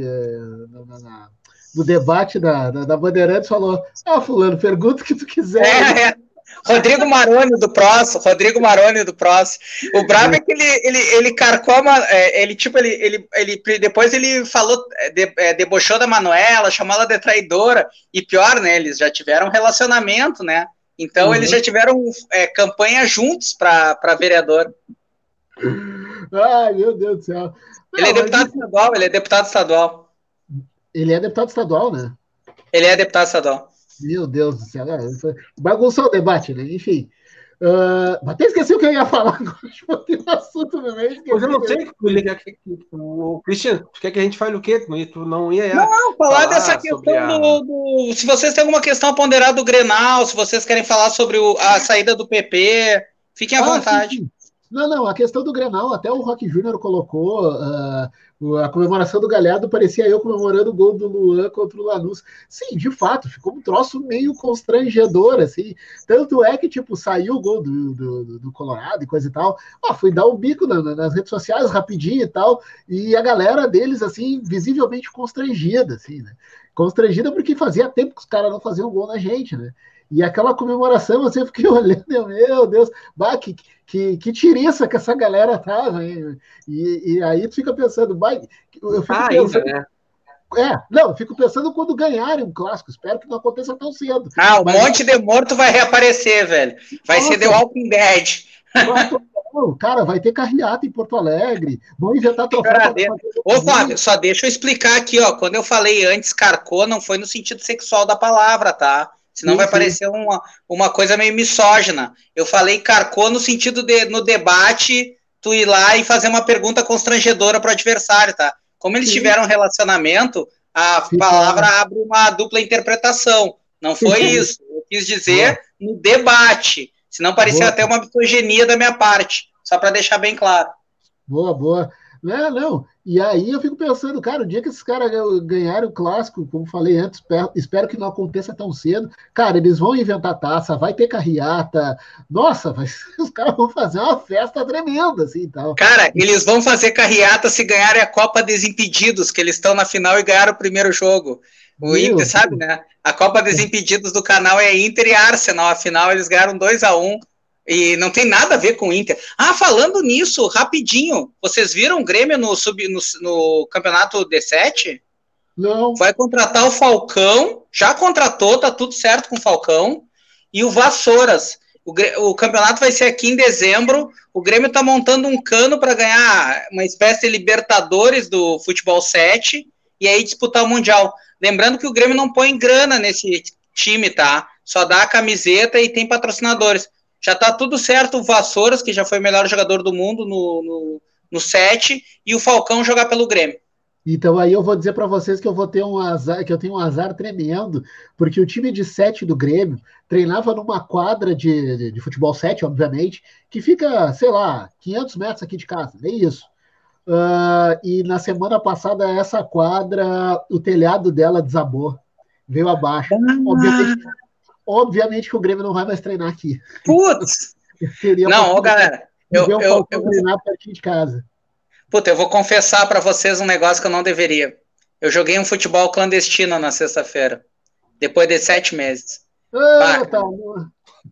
na, no debate da, da, da Bandeirantes, falou: Ah, Fulano, pergunta o que tu quiser. É, é. Rodrigo Maroni do próximo, Rodrigo Maroni do próximo. O brabo é que ele, ele, ele carcou, é, ele tipo, ele, ele, ele depois ele falou, é, de, é, debochou da Manuela, chamou ela de traidora, e pior, né, eles já tiveram relacionamento, né, então uhum. eles já tiveram é, campanha juntos para vereador. Ai, meu Deus do céu. Ele é deputado estadual, ele é deputado estadual. Ele é deputado estadual, né? Ele é deputado estadual. Meu Deus do céu. Bagunçou o debate, né? Enfim. Uh, até esqueci o que eu ia falar agora. Botei um assunto no meio. Mas eu não sei o Cristian, tu quer que a gente fale o quê? Tu não ia. Não, não falar, falar dessa questão a... do, do, Se vocês têm alguma questão a ponderar do Grenal, se vocês querem falar sobre o, a saída do PP, fiquem à ah, vontade. Sim, sim. Não, não, a questão do Grenal, até o Rock Júnior colocou uh, a comemoração do Galhardo parecia eu comemorando o gol do Luan contra o Lanús. Sim, de fato, ficou um troço meio constrangedor, assim. Tanto é que, tipo, saiu o gol do, do, do Colorado e coisa e tal. Ó, fui dar um bico na, nas redes sociais rapidinho e tal, e a galera deles, assim, visivelmente constrangida, assim, né? Constrangida porque fazia tempo que os caras não faziam gol na gente, né? E aquela comemoração, você fiquei olhando, meu Deus, bah, que, que, que tiriça que essa galera tava. E, e aí tu fica pensando, bah, eu fico ah, pensando, ainda, né? É, não, fico pensando quando ganharem um clássico. Espero que não aconteça tão cedo. Ah, o Mas... Monte de Morto vai reaparecer, velho. Vai Nossa. ser The Walking Dead. Cara, vai ter carreata em Porto Alegre. Vão inventar troféu. Ô, Fábio, só deixa eu explicar aqui, ó. Quando eu falei antes carcou, não foi no sentido sexual da palavra, tá? Senão sim, vai sim. parecer uma, uma coisa meio misógina. Eu falei carcou no sentido de, no debate, tu ir lá e fazer uma pergunta constrangedora para o adversário, tá? Como eles sim. tiveram um relacionamento, a palavra abre uma dupla interpretação. Não foi isso. Eu quis dizer no debate. Senão parecia boa. até uma misoginia da minha parte. Só para deixar bem claro. Boa, boa. Não, não. E aí eu fico pensando, cara, o dia que esses caras ganharem o clássico, como falei antes, espero que não aconteça tão cedo. Cara, eles vão inventar taça, vai ter carreata. Nossa, vai, os caras vão fazer uma festa tremenda, assim, tal. Cara, eles vão fazer carreata se ganharem a Copa Desimpedidos, que eles estão na final e ganharam o primeiro jogo. O Meu Inter, Deus. sabe, né? A Copa Desimpedidos do canal é Inter e Arsenal. Afinal, eles ganharam 2 a 1 um e não tem nada a ver com o Inter. Ah, falando nisso, rapidinho, vocês viram o Grêmio no, sub, no, no campeonato D7? Não. Vai contratar o Falcão, já contratou, tá tudo certo com o Falcão, e o Vassouras. O, o campeonato vai ser aqui em dezembro. O Grêmio tá montando um cano para ganhar uma espécie de Libertadores do futebol 7 e aí disputar o Mundial. Lembrando que o Grêmio não põe grana nesse time, tá? Só dá a camiseta e tem patrocinadores já tá tudo certo o Vassouras, que já foi o melhor jogador do mundo no, no, no set, e o Falcão jogar pelo Grêmio. Então aí eu vou dizer para vocês que eu vou ter um azar, que eu tenho um azar tremendo, porque o time de sete do Grêmio treinava numa quadra de, de, de futebol 7, obviamente, que fica, sei lá, 500 metros aqui de casa, nem isso. Uh, e na semana passada essa quadra, o telhado dela desabou, veio abaixo. Ah. Obviamente, Obviamente que o Grêmio não vai mais treinar aqui. Putz! não, ô, galera, eu, eu, eu, eu treinar pertinho de casa. Puta, eu vou confessar para vocês um negócio que eu não deveria. Eu joguei um futebol clandestino na sexta-feira, depois de sete meses. Ah, tá.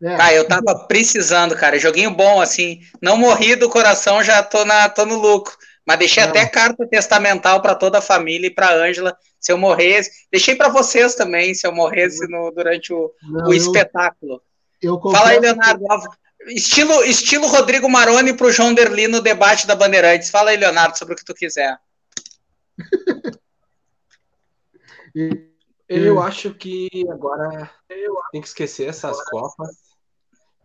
É. Ah, eu tava precisando, cara. Joguinho bom, assim. Não morri do coração, já tô, na, tô no lucro. Mas deixei não. até carta testamental para toda a família e para Ângela, se eu morresse. Deixei para vocês também, se eu morresse no, durante o, não, o espetáculo. Eu, eu Fala aí, Leonardo. Estilo, estilo Rodrigo Maroni para o João Derli no debate da Bandeirantes. Fala aí, Leonardo, sobre o que tu quiser. eu acho que agora tem que esquecer essas Copas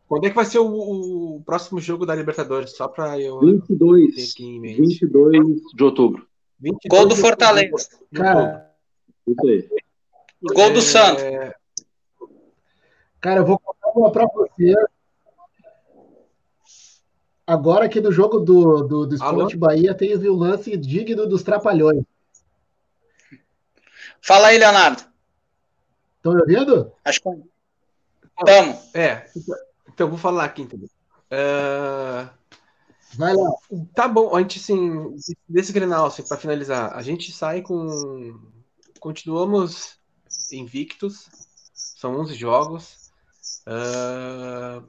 quando é que vai ser o, o próximo jogo da Libertadores? Só para eu 22, ter aqui em mente. 22 de outubro. 22 Gol do Fortaleza. Cara, isso aí. Gol do é... Santos. Cara, eu vou contar uma para você. Agora aqui no jogo do, do, do Esporte Bahia teve o um lance digno dos Trapalhões. Fala aí, Leonardo. Estão me ouvindo? Acho que estamos. É, então vou falar aqui, entendeu? Uh... Vai lá. Tá bom, a gente, assim, desse Grenal, assim, para finalizar, a gente sai com. Continuamos invictos, são 11 jogos, uh...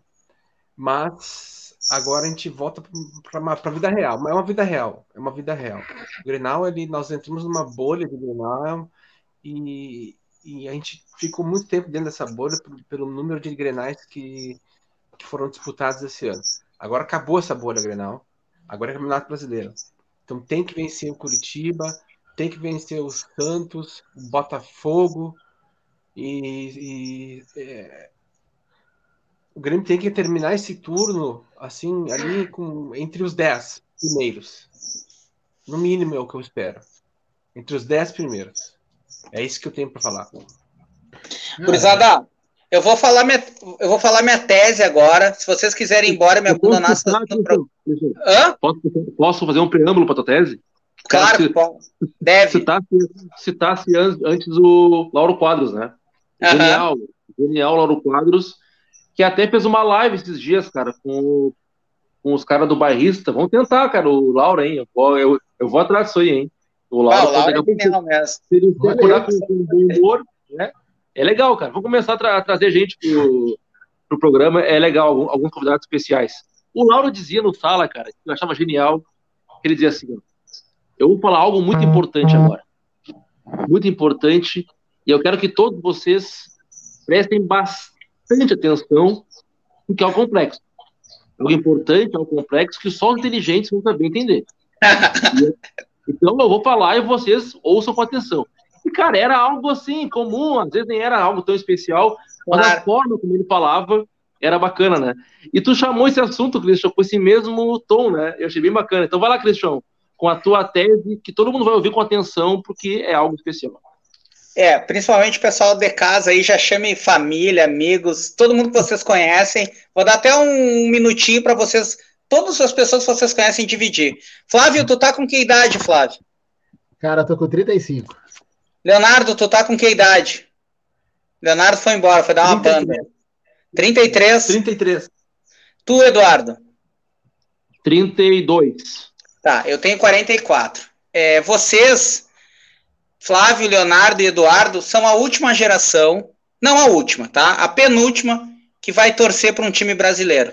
mas agora a gente volta para a vida real. É uma vida real, é uma vida real. O Grenal, ele, nós entramos numa bolha de Grenal e, e a gente ficou muito tempo dentro dessa bolha pelo número de Grenais que, que foram disputados esse ano. Agora acabou essa bolha Grenal. Agora é Campeonato Brasileiro. Então tem que vencer o Curitiba, tem que vencer os Santos, o Botafogo. E, e é, o Grêmio tem que terminar esse turno assim, ali com, entre os 10 primeiros. No mínimo é o que eu espero. Entre os 10 primeiros. É isso que eu tenho para falar. Gurizada, eu vou falar minha, eu vou falar minha tese agora. Se vocês quiserem ir embora, me abandonar. No pro... posso, posso fazer um preâmbulo para tua tese? Claro, se, deve. Citasse, citasse antes o Lauro Quadros, né? Uhum. Genial, genial Lauro Quadros, que até fez uma live esses dias, cara, com, com os caras do bairrista. Vamos tentar, cara, o Lauro, hein? Eu, eu, eu vou atrás disso aí, hein? O Lauro, ah, o Lauro é genial mesmo. Se ele procurar com, com bom humor, né? É legal, cara. Vamos começar a, tra a trazer gente pro, pro programa, é legal, algum, alguns convidados especiais. O Lauro dizia no sala, cara, que eu achava genial, que ele dizia assim: eu vou falar algo muito importante agora. Muito importante, e eu quero que todos vocês prestem bastante atenção, porque é o complexo. Algo importante, é o complexo que só os inteligentes vão saber entender. então eu vou falar e vocês ouçam com atenção. E, cara, era algo assim, comum, às vezes nem era algo tão especial, mas claro. a forma como ele falava era bacana, né? E tu chamou esse assunto, Cristian, com esse mesmo tom, né? Eu achei bem bacana. Então vai lá, Cristian, com a tua tese, que todo mundo vai ouvir com atenção, porque é algo especial. É, principalmente o pessoal de casa aí, já chame família, amigos, todo mundo que vocês conhecem. Vou dar até um minutinho para vocês, todas as pessoas que vocês conhecem, dividir. Flávio, tu tá com que idade, Flávio? Cara, tô com 35. Leonardo, tu tá com que idade? Leonardo foi embora, foi dar uma 33. banda. 33? 33. Tu, Eduardo? 32. Tá, eu tenho 44. É, vocês, Flávio, Leonardo e Eduardo, são a última geração, não a última, tá? A penúltima que vai torcer para um time brasileiro.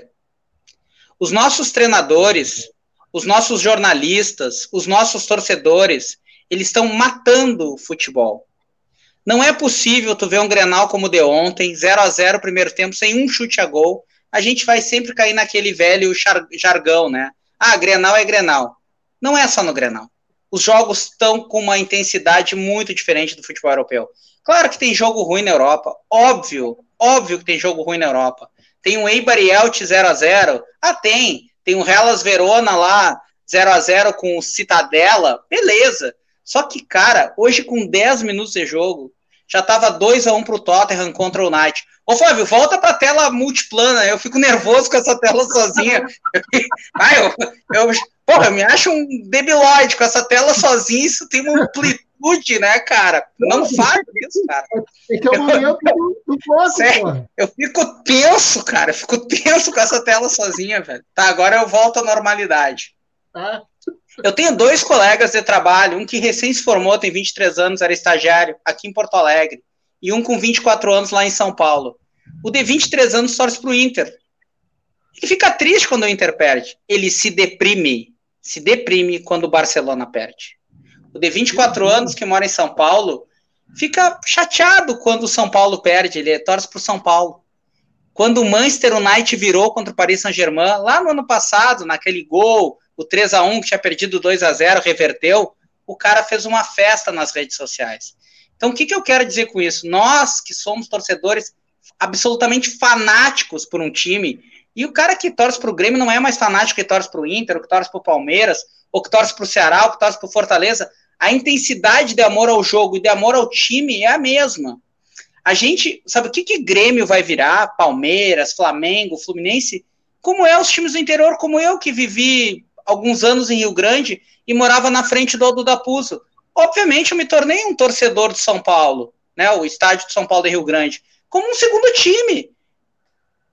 Os nossos treinadores, os nossos jornalistas, os nossos torcedores, eles estão matando o futebol. Não é possível tu ver um Grenal como o de ontem, 0 a 0 primeiro tempo, sem um chute a gol. A gente vai sempre cair naquele velho jargão, né? Ah, Grenal é Grenal. Não é só no Grenal. Os jogos estão com uma intensidade muito diferente do futebol europeu. Claro que tem jogo ruim na Europa. Óbvio, óbvio que tem jogo ruim na Europa. Tem um Eibar e Elche 0 a 0 Ah, tem. Tem um Hellas Verona lá 0 a 0 com o Citadela. Beleza. Só que, cara, hoje com 10 minutos de jogo, já tava 2 a 1 pro Tottenham contra o Knight. Ô, Flávio, volta pra tela multiplana. Eu fico nervoso com essa tela sozinha. Ai, eu, eu, porra, eu me acho um debilóide com essa tela sozinha. Isso tem uma amplitude, né, cara? Não faz isso, cara. É que é o momento do posso, Eu fico tenso, cara. Eu fico tenso com essa tela sozinha, velho. Tá, agora eu volto à normalidade. Tá. Eu tenho dois colegas de trabalho, um que recém se formou, tem 23 anos, era estagiário, aqui em Porto Alegre, e um com 24 anos lá em São Paulo. O de 23 anos torce para o Inter. Ele fica triste quando o Inter perde. Ele se deprime, se deprime quando o Barcelona perde. O de 24 anos, que mora em São Paulo, fica chateado quando o São Paulo perde, ele torce para o São Paulo. Quando o Manchester United virou contra o Paris Saint-Germain, lá no ano passado, naquele gol o 3 a 1 que tinha perdido 2 a 0 reverteu, o cara fez uma festa nas redes sociais. Então, o que, que eu quero dizer com isso? Nós, que somos torcedores absolutamente fanáticos por um time, e o cara que torce para o Grêmio não é mais fanático que torce para o Inter, ou que torce para o Palmeiras, ou que torce para o Ceará, ou que torce para o Fortaleza. A intensidade de amor ao jogo e de amor ao time é a mesma. A gente, sabe o que, que Grêmio vai virar? Palmeiras, Flamengo, Fluminense? como é os times do interior, como eu que vivi alguns anos em Rio Grande e morava na frente do Aldo da. Obviamente eu me tornei um torcedor de São Paulo, né, o estádio de São Paulo de Rio Grande, como um segundo time.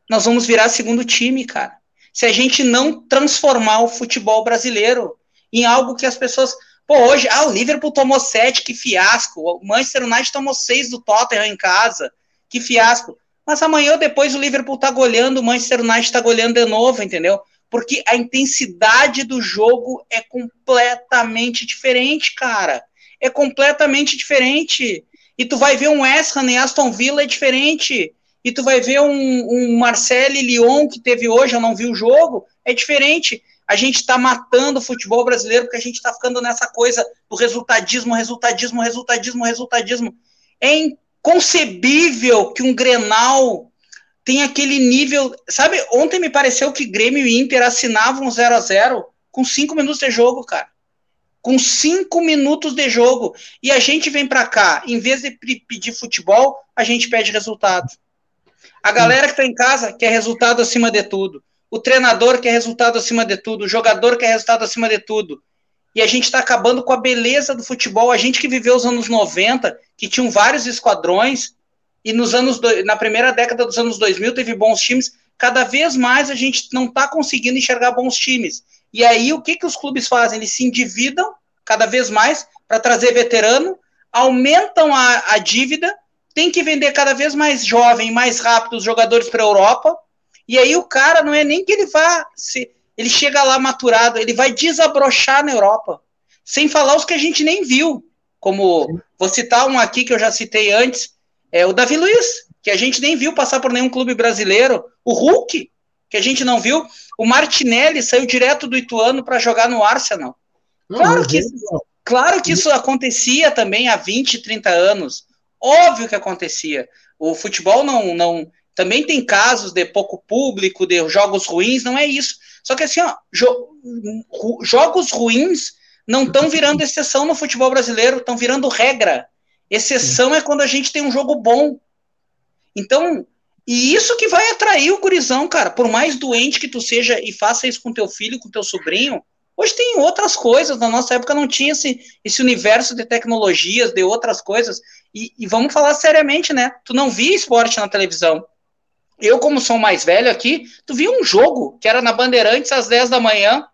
Nós vamos virar segundo time, cara. Se a gente não transformar o futebol brasileiro em algo que as pessoas Pô, hoje, ah, o Liverpool tomou sete, que fiasco. O Manchester United tomou seis do Tottenham em casa, que fiasco. Mas amanhã ou depois o Liverpool tá goleando, o Manchester United tá goleando de novo, entendeu? Porque a intensidade do jogo é completamente diferente, cara. É completamente diferente. E tu vai ver um West Ham em Aston Villa é diferente. E tu vai ver um, um Marcelo Lyon que teve hoje, eu não vi o jogo, é diferente a gente está matando o futebol brasileiro porque a gente está ficando nessa coisa do resultadismo, resultadismo, resultadismo, resultadismo. É inconcebível que um Grenal tenha aquele nível. Sabe, ontem me pareceu que Grêmio e Inter assinavam 0 a 0 com cinco minutos de jogo, cara. Com cinco minutos de jogo. E a gente vem para cá, em vez de pedir futebol, a gente pede resultado. A galera que está em casa quer resultado acima de tudo o treinador quer resultado acima de tudo, o jogador quer resultado acima de tudo. E a gente está acabando com a beleza do futebol. A gente que viveu os anos 90, que tinham vários esquadrões, e nos anos do... na primeira década dos anos 2000 teve bons times, cada vez mais a gente não está conseguindo enxergar bons times. E aí o que, que os clubes fazem? Eles se endividam cada vez mais para trazer veterano, aumentam a, a dívida, tem que vender cada vez mais jovem, mais rápido os jogadores para a Europa, e aí o cara não é nem que ele vá se ele chega lá maturado, ele vai desabrochar na Europa. Sem falar os que a gente nem viu, como vou citar um aqui que eu já citei antes, é o Davi Luiz, que a gente nem viu passar por nenhum clube brasileiro, o Hulk, que a gente não viu, o Martinelli saiu direto do Ituano para jogar no Arsenal. Claro que, claro que isso acontecia também há 20, 30 anos. Óbvio que acontecia. O futebol não, não, também tem casos de pouco público, de jogos ruins, não é isso. Só que assim, ó, jo jogos ruins não estão virando exceção no futebol brasileiro, estão virando regra. Exceção é quando a gente tem um jogo bom. Então, e isso que vai atrair o gurizão, cara. Por mais doente que tu seja e faça isso com teu filho, com teu sobrinho, hoje tem outras coisas. Na nossa época não tinha esse, esse universo de tecnologias, de outras coisas. E, e vamos falar seriamente, né? Tu não via esporte na televisão eu, como sou mais velho aqui, tu viu um jogo que era na Bandeirantes às 10 da manhã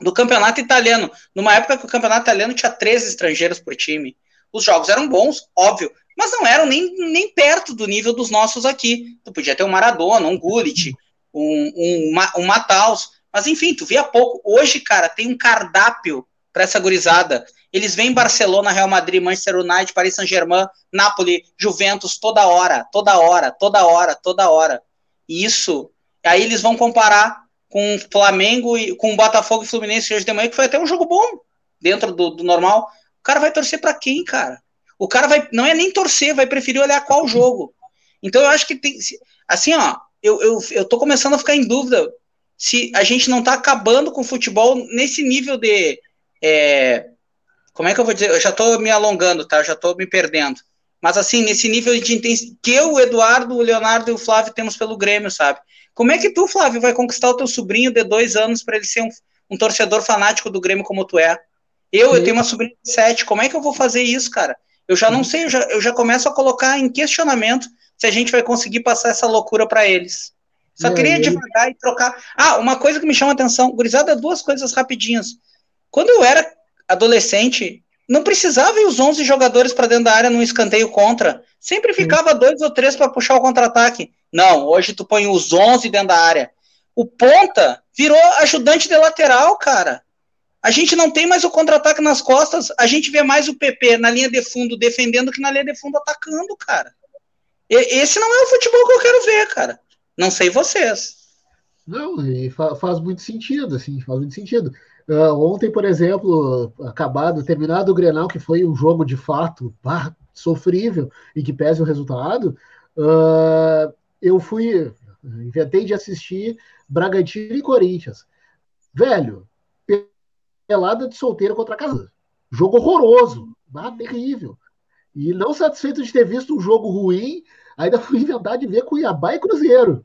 do campeonato italiano. Numa época que o campeonato italiano tinha 13 estrangeiros por time. Os jogos eram bons, óbvio, mas não eram nem, nem perto do nível dos nossos aqui. Tu podia ter um Maradona, um Gullit, um, um, um Mataus, mas enfim, tu via pouco. Hoje, cara, tem um cardápio para essa gurizada. Eles vêm Barcelona, Real Madrid, Manchester United, Paris Saint-Germain, Napoli, Juventus toda hora, toda hora, toda hora, toda hora. E isso, aí eles vão comparar com Flamengo e com o Botafogo e Fluminense hoje de manhã, que foi até um jogo bom dentro do, do normal. Cara vai torcer para quem, cara? O cara vai, não é nem torcer, vai preferir olhar qual jogo. Então eu acho que tem, assim, ó, eu, eu, eu tô começando a ficar em dúvida se a gente não tá acabando com o futebol nesse nível de é, como é que eu vou dizer? Eu já estou me alongando, tá? Eu já estou me perdendo. Mas assim, nesse nível de intensidade que eu, o Eduardo, o Leonardo e o Flávio temos pelo Grêmio, sabe? Como é que tu, Flávio, vai conquistar o teu sobrinho de dois anos para ele ser um, um, torcedor fanático do Grêmio como tu é? Eu, Sim. eu tenho uma sobrinha de sete, como é que eu vou fazer isso, cara? Eu já não sei, eu já, eu já começo a colocar em questionamento se a gente vai conseguir passar essa loucura para eles. Só queria devagar e trocar. Ah, uma coisa que me chama a atenção, gurizada, duas coisas rapidinhas. Quando eu era adolescente, não precisava ir os 11 jogadores para dentro da área num escanteio contra. Sempre ficava Sim. dois ou três para puxar o contra-ataque. Não, hoje tu põe os 11 dentro da área. O ponta virou ajudante de lateral, cara. A gente não tem mais o contra-ataque nas costas, a gente vê mais o PP na linha de fundo defendendo que na linha de fundo atacando, cara. E, esse não é o futebol que eu quero ver, cara. Não sei vocês. Não, fa faz muito sentido, assim, faz muito sentido. Uh, ontem, por exemplo, acabado, terminado o Grenal, que foi um jogo de fato bah, sofrível e que pese o resultado, uh, eu fui, inventei de assistir Bragantino e Corinthians. Velho, pelada de solteiro contra a casa. Jogo horroroso, bah, terrível. E não satisfeito de ter visto um jogo ruim, ainda fui inventar de ver Cuiabá e Cruzeiro.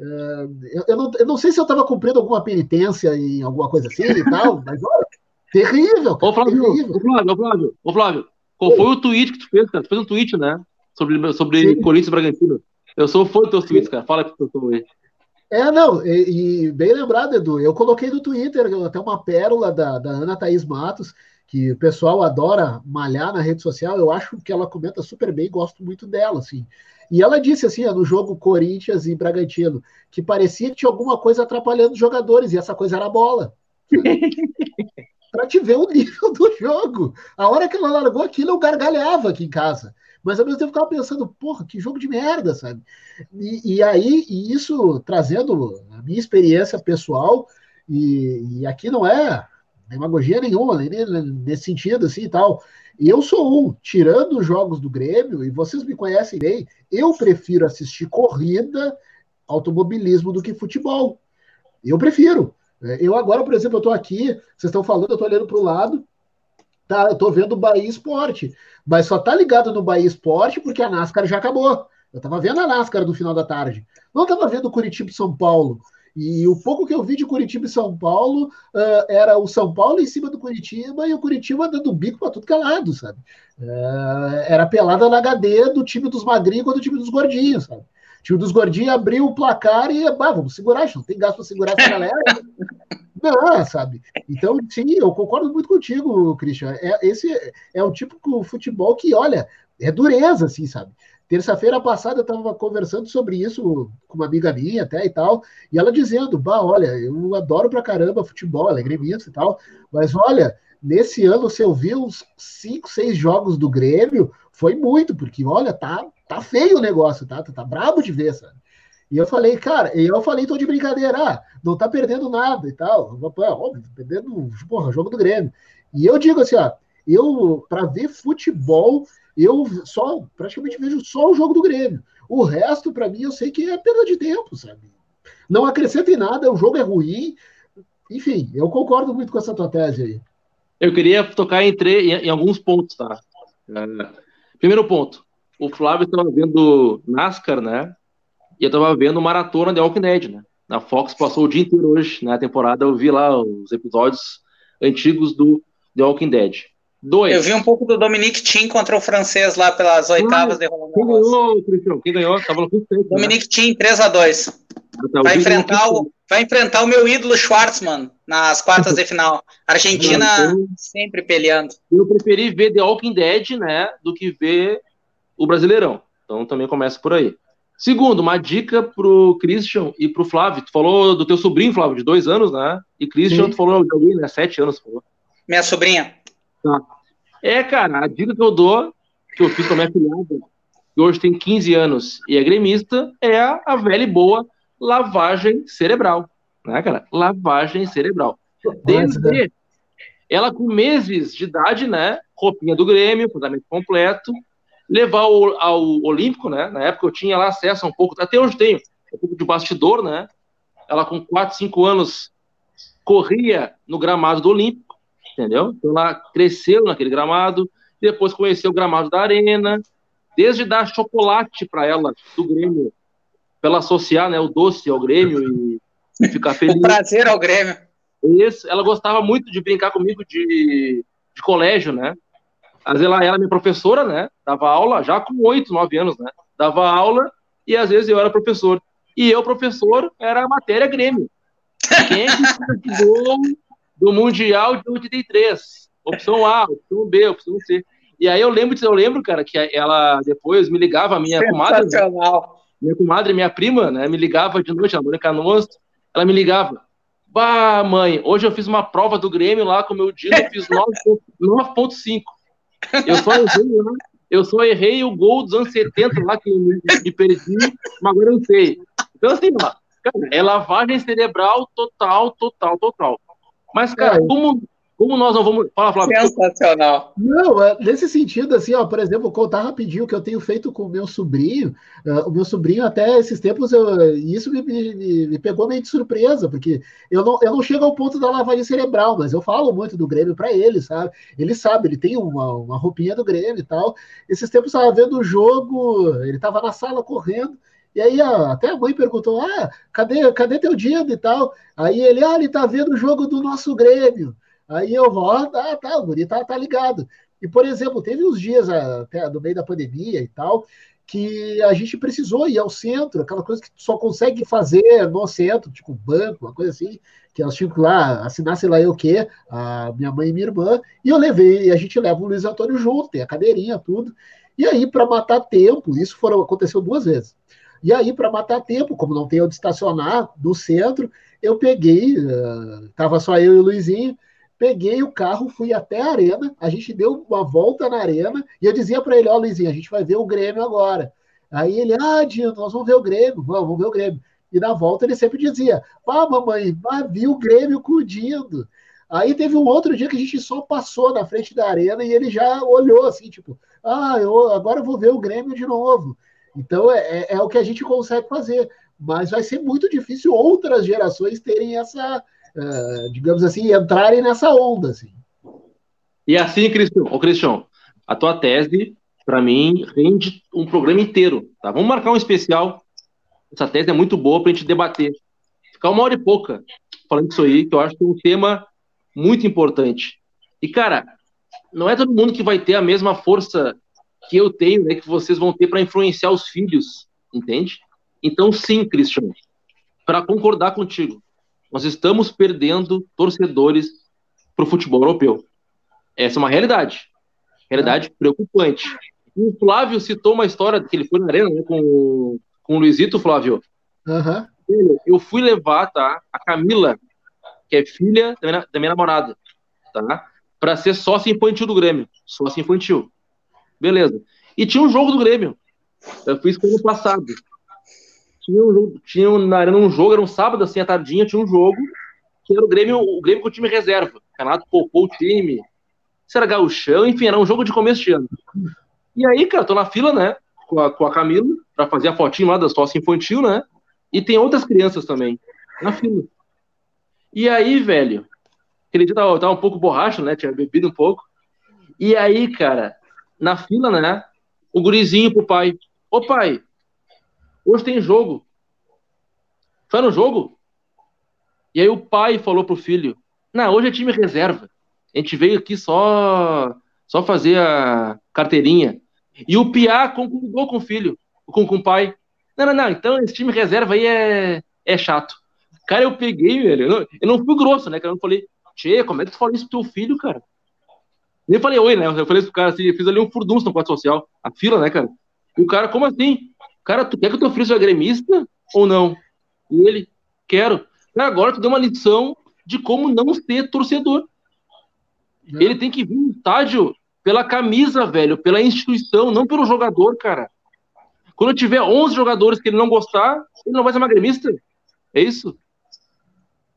eu, eu, não, eu não sei se eu estava cumprindo alguma penitência em alguma coisa assim e tal, mas olha, terrível. Cara, ô, Flávio, terrível. Ô, Flávio, ô, Flávio, ô, Flávio, qual foi o tweet que tu fez, cara? Tu fez um tweet, né? Sobre, sobre Corinthians e Bragantino. Eu sou fã dos teus tweets, cara. Fala que eu sou aí. É, não, e, e, bem lembrado, Edu, eu coloquei no Twitter até uma pérola da, da Ana Thaís Matos, que o pessoal adora malhar na rede social, eu acho que ela comenta super bem, gosto muito dela, assim. E ela disse assim, no jogo Corinthians e Bragantino, que parecia que tinha alguma coisa atrapalhando os jogadores, e essa coisa era a bola. para te ver o nível do jogo. A hora que ela largou aquilo, eu gargalhava aqui em casa. Mas ao mesmo tempo eu ficava pensando, porra, que jogo de merda, sabe? E, e aí, e isso trazendo a minha experiência pessoal, e, e aqui não é demagogia nenhuma, nem nesse sentido assim e tal. Eu sou um, tirando os jogos do Grêmio, e vocês me conhecem bem, eu prefiro assistir corrida, automobilismo do que futebol. Eu prefiro. É, eu agora, por exemplo, eu estou aqui, vocês estão falando, eu estou olhando para o lado, tá, eu estou vendo o Bahia Esporte, mas só tá ligado no Bahia Esporte porque a NASCAR já acabou. Eu estava vendo a NASCAR no final da tarde. Não estava vendo Curitiba e São Paulo. E o pouco que eu vi de Curitiba e São Paulo uh, era o São Paulo em cima do Curitiba e o Curitiba dando bico para tudo que é lado, sabe? Uh, era pelada na HD do time dos magrinhos contra o time dos gordinhos, sabe? O time dos gordinhos abriu o placar e, bah, vamos segurar, não tem gasto para segurar essa galera. Não, sabe? Então, sim, eu concordo muito contigo, Christian. É, esse é o de futebol que, olha, é dureza, assim, sabe? Terça-feira passada eu estava conversando sobre isso com uma amiga minha até e tal, e ela dizendo, bah, olha, eu adoro pra caramba futebol, ela é gremista e tal, mas olha, nesse ano se eu vi uns 5, 6 jogos do Grêmio, foi muito, porque olha, tá, tá feio o negócio, tá? Tá, tá brabo de ver, sabe? E eu falei, cara, e eu falei, tô de brincadeira, ah, não tá perdendo nada e tal. Óbvio, tá perdendo, porra, jogo do Grêmio. E eu digo assim, ó, eu, para ver futebol, eu só praticamente vejo só o jogo do Grêmio. O resto, para mim, eu sei que é perda de tempo, sabe? Não acrescenta em nada, o jogo é ruim. Enfim, eu concordo muito com essa tua tese aí. Eu queria tocar em, em, em alguns pontos, tá? É, primeiro ponto, o Flávio estava vendo NASCAR, né? E eu estava vendo maratona de Walking Dead, né? Na Fox passou o dia inteiro hoje, na né? temporada, eu vi lá os episódios antigos do The Walking Dead. Dois. Eu vi um pouco do Dominique Thiem contra o francês lá pelas oitavas ah, de Roland Quem ganhou, Cristiano? Quem ganhou? Tava no tempo, Dominique né? Thiem, 3x2. Tá, vai, enfrentar o, vai enfrentar o meu ídolo Schwartzman nas quartas de final. Argentina então, sempre peleando. Eu preferi ver The Walking Dead, né, do que ver o Brasileirão. Então também começa por aí. Segundo, uma dica pro Christian e pro Flávio. Tu falou do teu sobrinho, Flávio, de dois anos, né? E Christian, Sim. tu falou de alguém, né? Sete anos, falou. Minha sobrinha. Tá. É, cara, a dica que eu dou, que eu fiz com a minha filhada, que hoje tem 15 anos e é gremista, é a velha e boa lavagem cerebral. Né, cara? Lavagem cerebral. Desde ela com meses de idade, né? Roupinha do Grêmio, fundamento completo, levar ao, ao Olímpico, né? Na época eu tinha lá acesso a um pouco, até hoje tenho, um pouco de bastidor, né? Ela com 4, 5 anos corria no gramado do Olímpico, entendeu? Então ela cresceu naquele gramado, depois conheceu o gramado da Arena, desde dar chocolate para ela do Grêmio, para ela associar né, o doce ao Grêmio e, ficar feliz. o prazer ao Grêmio. Isso, ela gostava muito de brincar comigo de, de colégio, né? Às vezes ela era minha professora, né? Dava aula já com oito, nove anos, né? Dava aula e às vezes eu era professor. E eu, professor, era a matéria Grêmio. Quem é que do Mundial de 83? Opção A, opção B, opção C. E aí eu lembro, eu lembro, cara, que ela depois me ligava, a minha comadre. Minha comadre, minha prima, né? Me ligava de noite, a Dona Canoas, ela me ligava. Bah, mãe, hoje eu fiz uma prova do Grêmio lá com o meu dia, eu fiz 9.5. Eu só errei, eu só errei o gol dos anos 70 lá que eu me, me perdi, mas agora eu sei. Então, assim, ó, cara, é lavagem cerebral total, total, total. Mas, cara, é. como como nós não vamos. Fala, Flávio. Sensacional. Não, é, nesse sentido, assim, ó, por exemplo, vou contar rapidinho o que eu tenho feito com o meu sobrinho. Uh, o meu sobrinho, até esses tempos, eu, isso me, me, me, pegou meio de surpresa, porque eu não, eu não chego ao ponto da lavagem cerebral, mas eu falo muito do Grêmio para ele, sabe? Ele sabe, ele tem uma, uma roupinha do Grêmio e tal. Esses tempos estava vendo o jogo, ele estava na sala correndo. E aí a, até a mãe perguntou: ah, cadê, cadê teu Dindo e tal? Aí ele, ah, ele tá vendo o jogo do nosso Grêmio. Aí eu vou, ah, tá, o guri tá, tá ligado. E, por exemplo, teve uns dias até no meio da pandemia e tal, que a gente precisou ir ao centro, aquela coisa que só consegue fazer no centro, tipo banco, uma coisa assim, que elas tinham que lá assinar sei lá eu o quê, a minha mãe e minha irmã, e eu levei, e a gente leva o Luiz Antônio junto, tem a cadeirinha, tudo. E aí, para matar tempo, isso foram, aconteceu duas vezes. E aí, para matar tempo, como não tem onde estacionar no centro, eu peguei, uh, tava só eu e o Luizinho, peguei o carro, fui até a arena, a gente deu uma volta na arena, e eu dizia para ele, ó, oh, Luizinho, a gente vai ver o Grêmio agora. Aí ele, ah, Dino, nós vamos ver o Grêmio, vamos, vamos ver o Grêmio. E na volta ele sempre dizia, pá, mamãe, vai vi o Grêmio com o Dindo. Aí teve um outro dia que a gente só passou na frente da arena e ele já olhou assim, tipo, ah, eu agora eu vou ver o Grêmio de novo. Então é, é, é o que a gente consegue fazer. Mas vai ser muito difícil outras gerações terem essa, uh, digamos assim, entrarem nessa onda. Assim. E assim, Cristian, ô Cristian, a tua tese, para mim, rende um programa inteiro. Tá? Vamos marcar um especial. Essa tese é muito boa para a gente debater. Ficar uma hora e pouca falando isso aí, que eu acho que é um tema muito importante. E, cara, não é todo mundo que vai ter a mesma força que eu tenho, né, que vocês vão ter para influenciar os filhos, entende? Então, sim, Cristian, para concordar contigo, nós estamos perdendo torcedores para o futebol europeu. Essa é uma realidade. Realidade é. preocupante. O Flávio citou uma história que ele foi na arena né, com, com o Luizito, Flávio. Uhum. Eu fui levar tá, a Camila, que é filha da minha, da minha namorada, tá? para ser sócio infantil do Grêmio. Sócio infantil. Beleza. E tinha um jogo do Grêmio. Eu fiz com ano passado tinha, um, tinha na arena um jogo, era um sábado assim, à tardinha, tinha um jogo, que era o Grêmio, o Grêmio com o time reserva. O Renato poupou o time, se era gauchão, enfim, era um jogo de começo de ano. E aí, cara, tô na fila, né, com a, com a Camila, pra fazer a fotinho lá da sócia infantil, né, e tem outras crianças também, na fila. E aí, velho, aquele dia tava, tava um pouco borracho, né, tinha bebido um pouco, e aí, cara, na fila, né, o gurizinho pro pai, ô pai, Hoje tem jogo. Foi no jogo? E aí o pai falou pro filho: Não, hoje é time reserva. A gente veio aqui só só fazer a carteirinha. E o Piá concordou com o filho, com, com o pai. Não, não, não, então esse time reserva aí é, é chato. Cara, eu peguei, velho. Eu não, eu não fui grosso, né? Cara, eu não falei, Tchê, como é que tu fala isso pro teu filho, cara? Nem falei oi, né? Eu falei isso pro cara assim, eu fiz ali um furdunço no quadro social, a fila, né, cara? E o cara, como assim? Cara, tu quer que o teu filho seja gremista ou não? E ele, quero. Cara, agora tu deu uma lição de como não ser torcedor. É. Ele tem que vir no estádio pela camisa, velho, pela instituição, não pelo jogador, cara. Quando tiver 11 jogadores que ele não gostar, ele não vai ser uma gremista. É isso?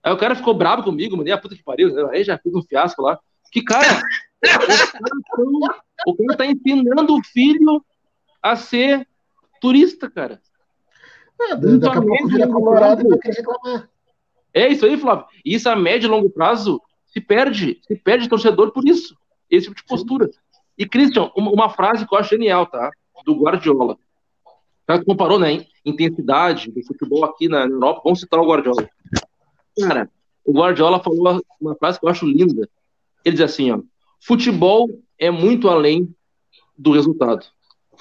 Aí o cara ficou bravo comigo, mandei a puta que pariu. Aí já fiz um fiasco lá. Que cara, o cara tá ensinando o filho a ser turista, cara. É, daqui a pouco vira colorado e vai querer reclamar. É isso aí, Flávio. E isso a médio e longo prazo se perde. Se perde torcedor por isso. Esse tipo de postura. Sim. E, Christian, uma, frase que eu acho genial, tá? Do Guardiola. Tá, comparou, né? Intensidade do futebol aqui na Europa. Vamos citar o Guardiola. Cara, o Guardiola falou uma frase que eu acho linda. Ele diz assim, ó. Futebol é muito além do resultado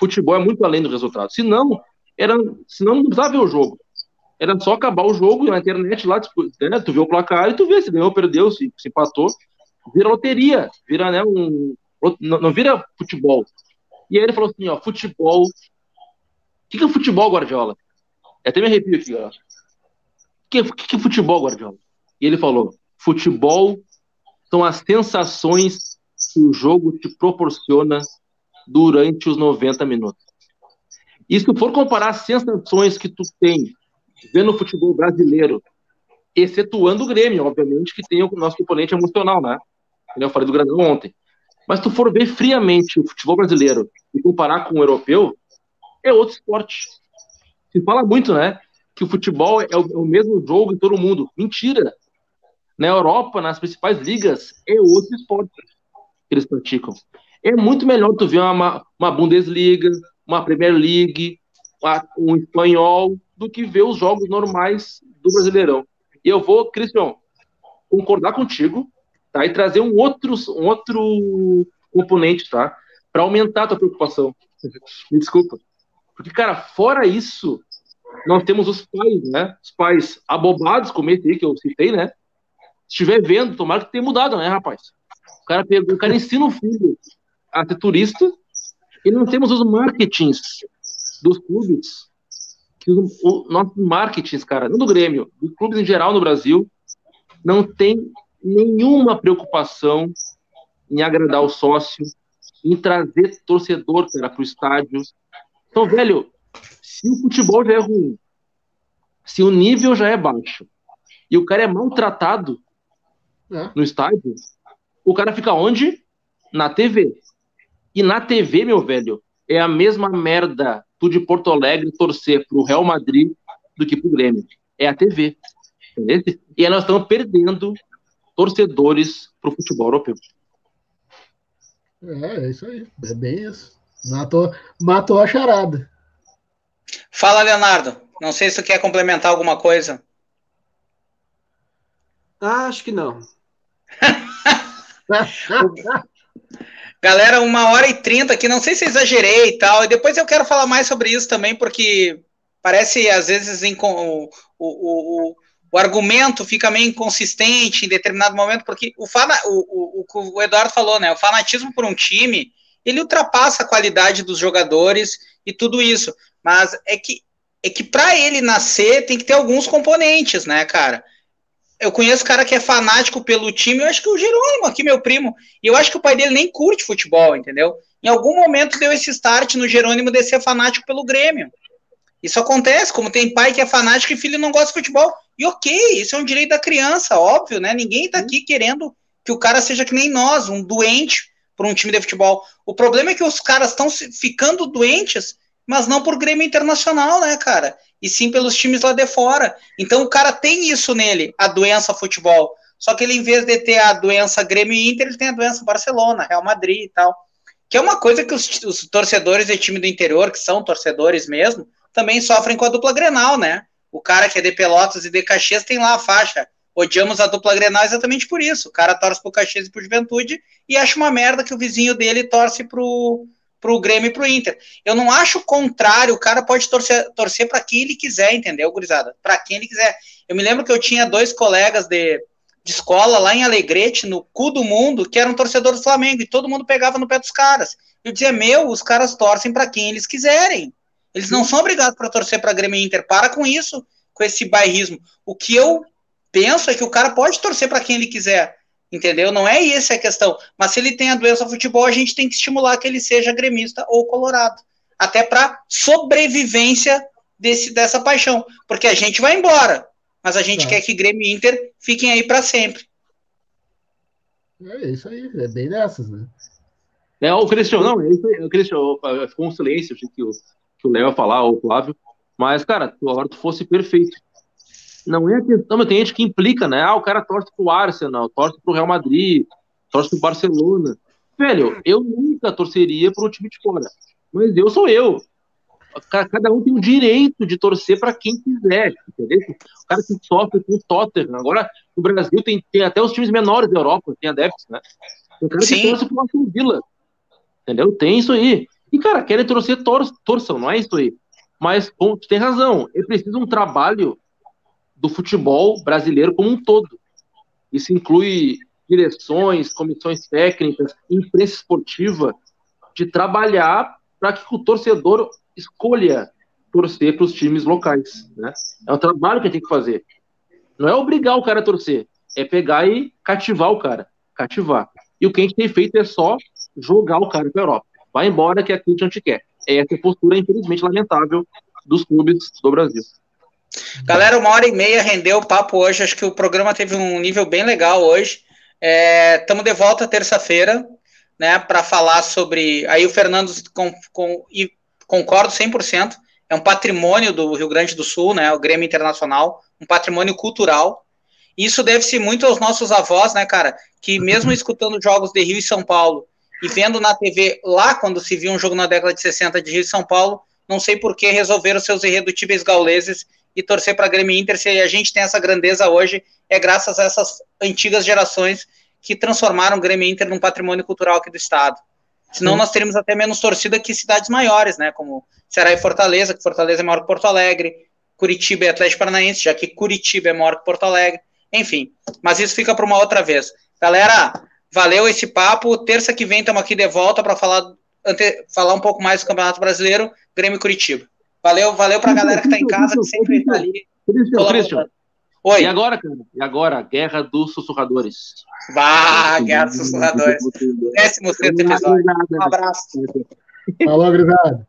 futebol é muito além do resultado. Se não, era, senão não precisava ver o jogo. Era só acabar o jogo na internet lá, tipo, né, tu vê o placar e tu vê se ganhou, perdeu, se, se empatou. Vira loteria, vira, né, um. Não, não vira futebol. E aí ele falou assim, ó, futebol. O que, que é futebol, Guardiola? Eu até me arrepio aqui, ó. O que, que, que é futebol, Guardiola? E ele falou: futebol são as sensações que o jogo te proporciona durante os 90 minutos. E se tu for comparar as sensações que tu tem vendo o futebol brasileiro, excetuando o Grêmio, obviamente, que tem o nosso componente emocional, né? Eu falei do Grêmio ontem. Mas se tu for ver friamente o futebol brasileiro e comparar com o europeu, é outro esporte. Se fala muito, né? Que o futebol é o, é mesmo jogo em todo mundo. Mentira! Na Europa, nas principais ligas, é outro esporte que eles praticam. É muito melhor tu ver uma, uma Bundesliga, uma Premier League, um espanhol do que ver os jogos normais do Brasileirão. E eu vou, Cristian, concordar contigo, tá? E trazer um outro, um outro componente, tá? Para aumentar a tua preocupação. Me desculpa. Porque, cara, fora isso, nós temos os pais, né? Os pais abobados, como esse aí que eu citei, né? Se estiver vendo, tomara que tenha mudado, né, rapaz? O cara, pegou, o cara ensina o filho a ser turista e não temos os marketings dos clubes. Que o, o nosso marketings, cara, não do Grêmio, dos clubes em geral no Brasil, não tem nenhuma preocupação em agradar o sócio, em trazer torcedor para o estádio. Então, velho, se o futebol já é ruim, se o nível já é baixo, e o cara é maltratado é. no estádio, o cara fica onde? Na TV. E na TV, meu velho, é a mesma merda tu de Porto Alegre torcer pro Real Madrid do que pro Grêmio. É a TV. Entendeu? E aí nós estamos perdendo torcedores pro futebol europeu. É, é isso aí. É bem isso. Matou, matou a charada. Fala, Leonardo. Não sei se tu quer complementar alguma coisa. Ah, acho que não. Galera, uma hora e trinta aqui, não sei se exagerei e tal, e depois eu quero falar mais sobre isso também, porque parece às vezes o, o, o, o argumento fica meio inconsistente em determinado momento, porque o, fana, o, o, o Eduardo falou, né? O fanatismo por um time ele ultrapassa a qualidade dos jogadores e tudo isso, mas é que é que para ele nascer tem que ter alguns componentes, né, cara? Eu conheço cara que é fanático pelo time, eu acho que o Jerônimo aqui, meu primo, e eu acho que o pai dele nem curte futebol, entendeu? Em algum momento deu esse start no Jerônimo de ser fanático pelo Grêmio. Isso acontece, como tem pai que é fanático e filho não gosta de futebol. E ok, isso é um direito da criança, óbvio, né? Ninguém tá aqui querendo que o cara seja que nem nós, um doente por um time de futebol. O problema é que os caras estão ficando doentes, mas não por Grêmio Internacional, né, cara? E sim pelos times lá de fora. Então o cara tem isso nele, a doença futebol. Só que ele, em vez de ter a doença Grêmio e Inter, ele tem a doença Barcelona, Real Madrid e tal. Que é uma coisa que os, os torcedores de time do interior, que são torcedores mesmo, também sofrem com a dupla Grenal, né? O cara que é de Pelotas e de Caxias tem lá a faixa. Odiamos a dupla Grenal exatamente por isso. O cara torce pro Caxias e pro Juventude e acha uma merda que o vizinho dele torce pro, pro Grêmio e pro Inter. Eu não acho contrário, o cara pode torcer, torcer para quem ele quiser, entendeu, gurizada? Para quem ele quiser. Eu me lembro que eu tinha dois colegas de, de escola lá em Alegrete, no cu do mundo, que eram torcedores do Flamengo, e todo mundo pegava no pé dos caras. Eu dizia, meu, os caras torcem para quem eles quiserem. Eles não são obrigados para torcer para Grêmio e Inter. Para com isso, com esse bairrismo. O que eu penso é que o cara pode torcer para quem ele quiser Entendeu? Não é essa a questão. Mas se ele tem a doença futebol, a gente tem que estimular que ele seja gremista ou colorado. Até para sobrevivência desse, dessa paixão. Porque a gente vai embora. Mas a gente é. quer que Grêmio e Inter fiquem aí para sempre. É isso aí, é bem dessas, né? É, o Cristiano, não, é isso aí, o Cristiano, ficou um silêncio, achei que o, que o Léo ia falar, ou o Flávio, mas, cara, agora tu fosse perfeito. Não é questão, mas tem gente que implica, né? Ah, o cara torce pro Arsenal, torce pro Real Madrid, torce pro Barcelona. Velho, eu nunca torceria pro time de fora. Mas eu sou eu. Cada um tem o direito de torcer para quem quiser, entendeu? O cara que sofre com o Tottenham. Agora, no Brasil tem, tem até os times menores da Europa, tem adeptos, né? Tem cara que torce pro Aston Villa. Entendeu? Tem isso aí. E, cara, querem torcer, tor torçam, não é isso aí. Mas, bom, tu tem razão. É preciso um trabalho do futebol brasileiro como um todo. Isso inclui direções, comissões técnicas, imprensa esportiva, de trabalhar para que o torcedor escolha torcer para os times locais. Né? É um trabalho que tem que fazer. Não é obrigar o cara a torcer, é pegar e cativar o cara. Cativar. E o que a gente tem feito é só jogar o cara para a Europa. Vai embora que aqui a gente quer. É essa postura, infelizmente, lamentável dos clubes do Brasil. Galera, uma hora e meia rendeu o papo hoje. Acho que o programa teve um nível bem legal hoje. Estamos é, de volta terça-feira, né, para falar sobre. Aí o Fernando com, com, e concordo 100%. É um patrimônio do Rio Grande do Sul, né, o Grêmio Internacional, um patrimônio cultural. Isso deve-se muito aos nossos avós, né, cara, que mesmo escutando jogos de Rio e São Paulo e vendo na TV lá quando se viu um jogo na década de 60 de Rio e São Paulo, não sei por que resolveram seus irredutíveis gauleses e torcer para Grêmio Inter. Se a gente tem essa grandeza hoje, é graças a essas antigas gerações que transformaram o Grêmio Inter num patrimônio cultural aqui do estado. Senão Sim. nós teríamos até menos torcida que cidades maiores, né? Como Ceará e Fortaleza, que Fortaleza é maior que Porto Alegre, Curitiba e Atlético Paranaense, já que Curitiba é maior que Porto Alegre. Enfim, mas isso fica para uma outra vez. Galera, valeu esse papo. Terça que vem estamos aqui de volta para falar, falar um pouco mais do Campeonato Brasileiro, Grêmio Curitiba. Valeu, valeu para a galera que está em casa, que sempre está ali. Cristian, Cristian. Oi. E agora, cara? E agora? Guerra dos Sussurradores. Vá, Guerra dos Sussurradores. Décimo sexto episódio. Um abraço. Falou, obrigado.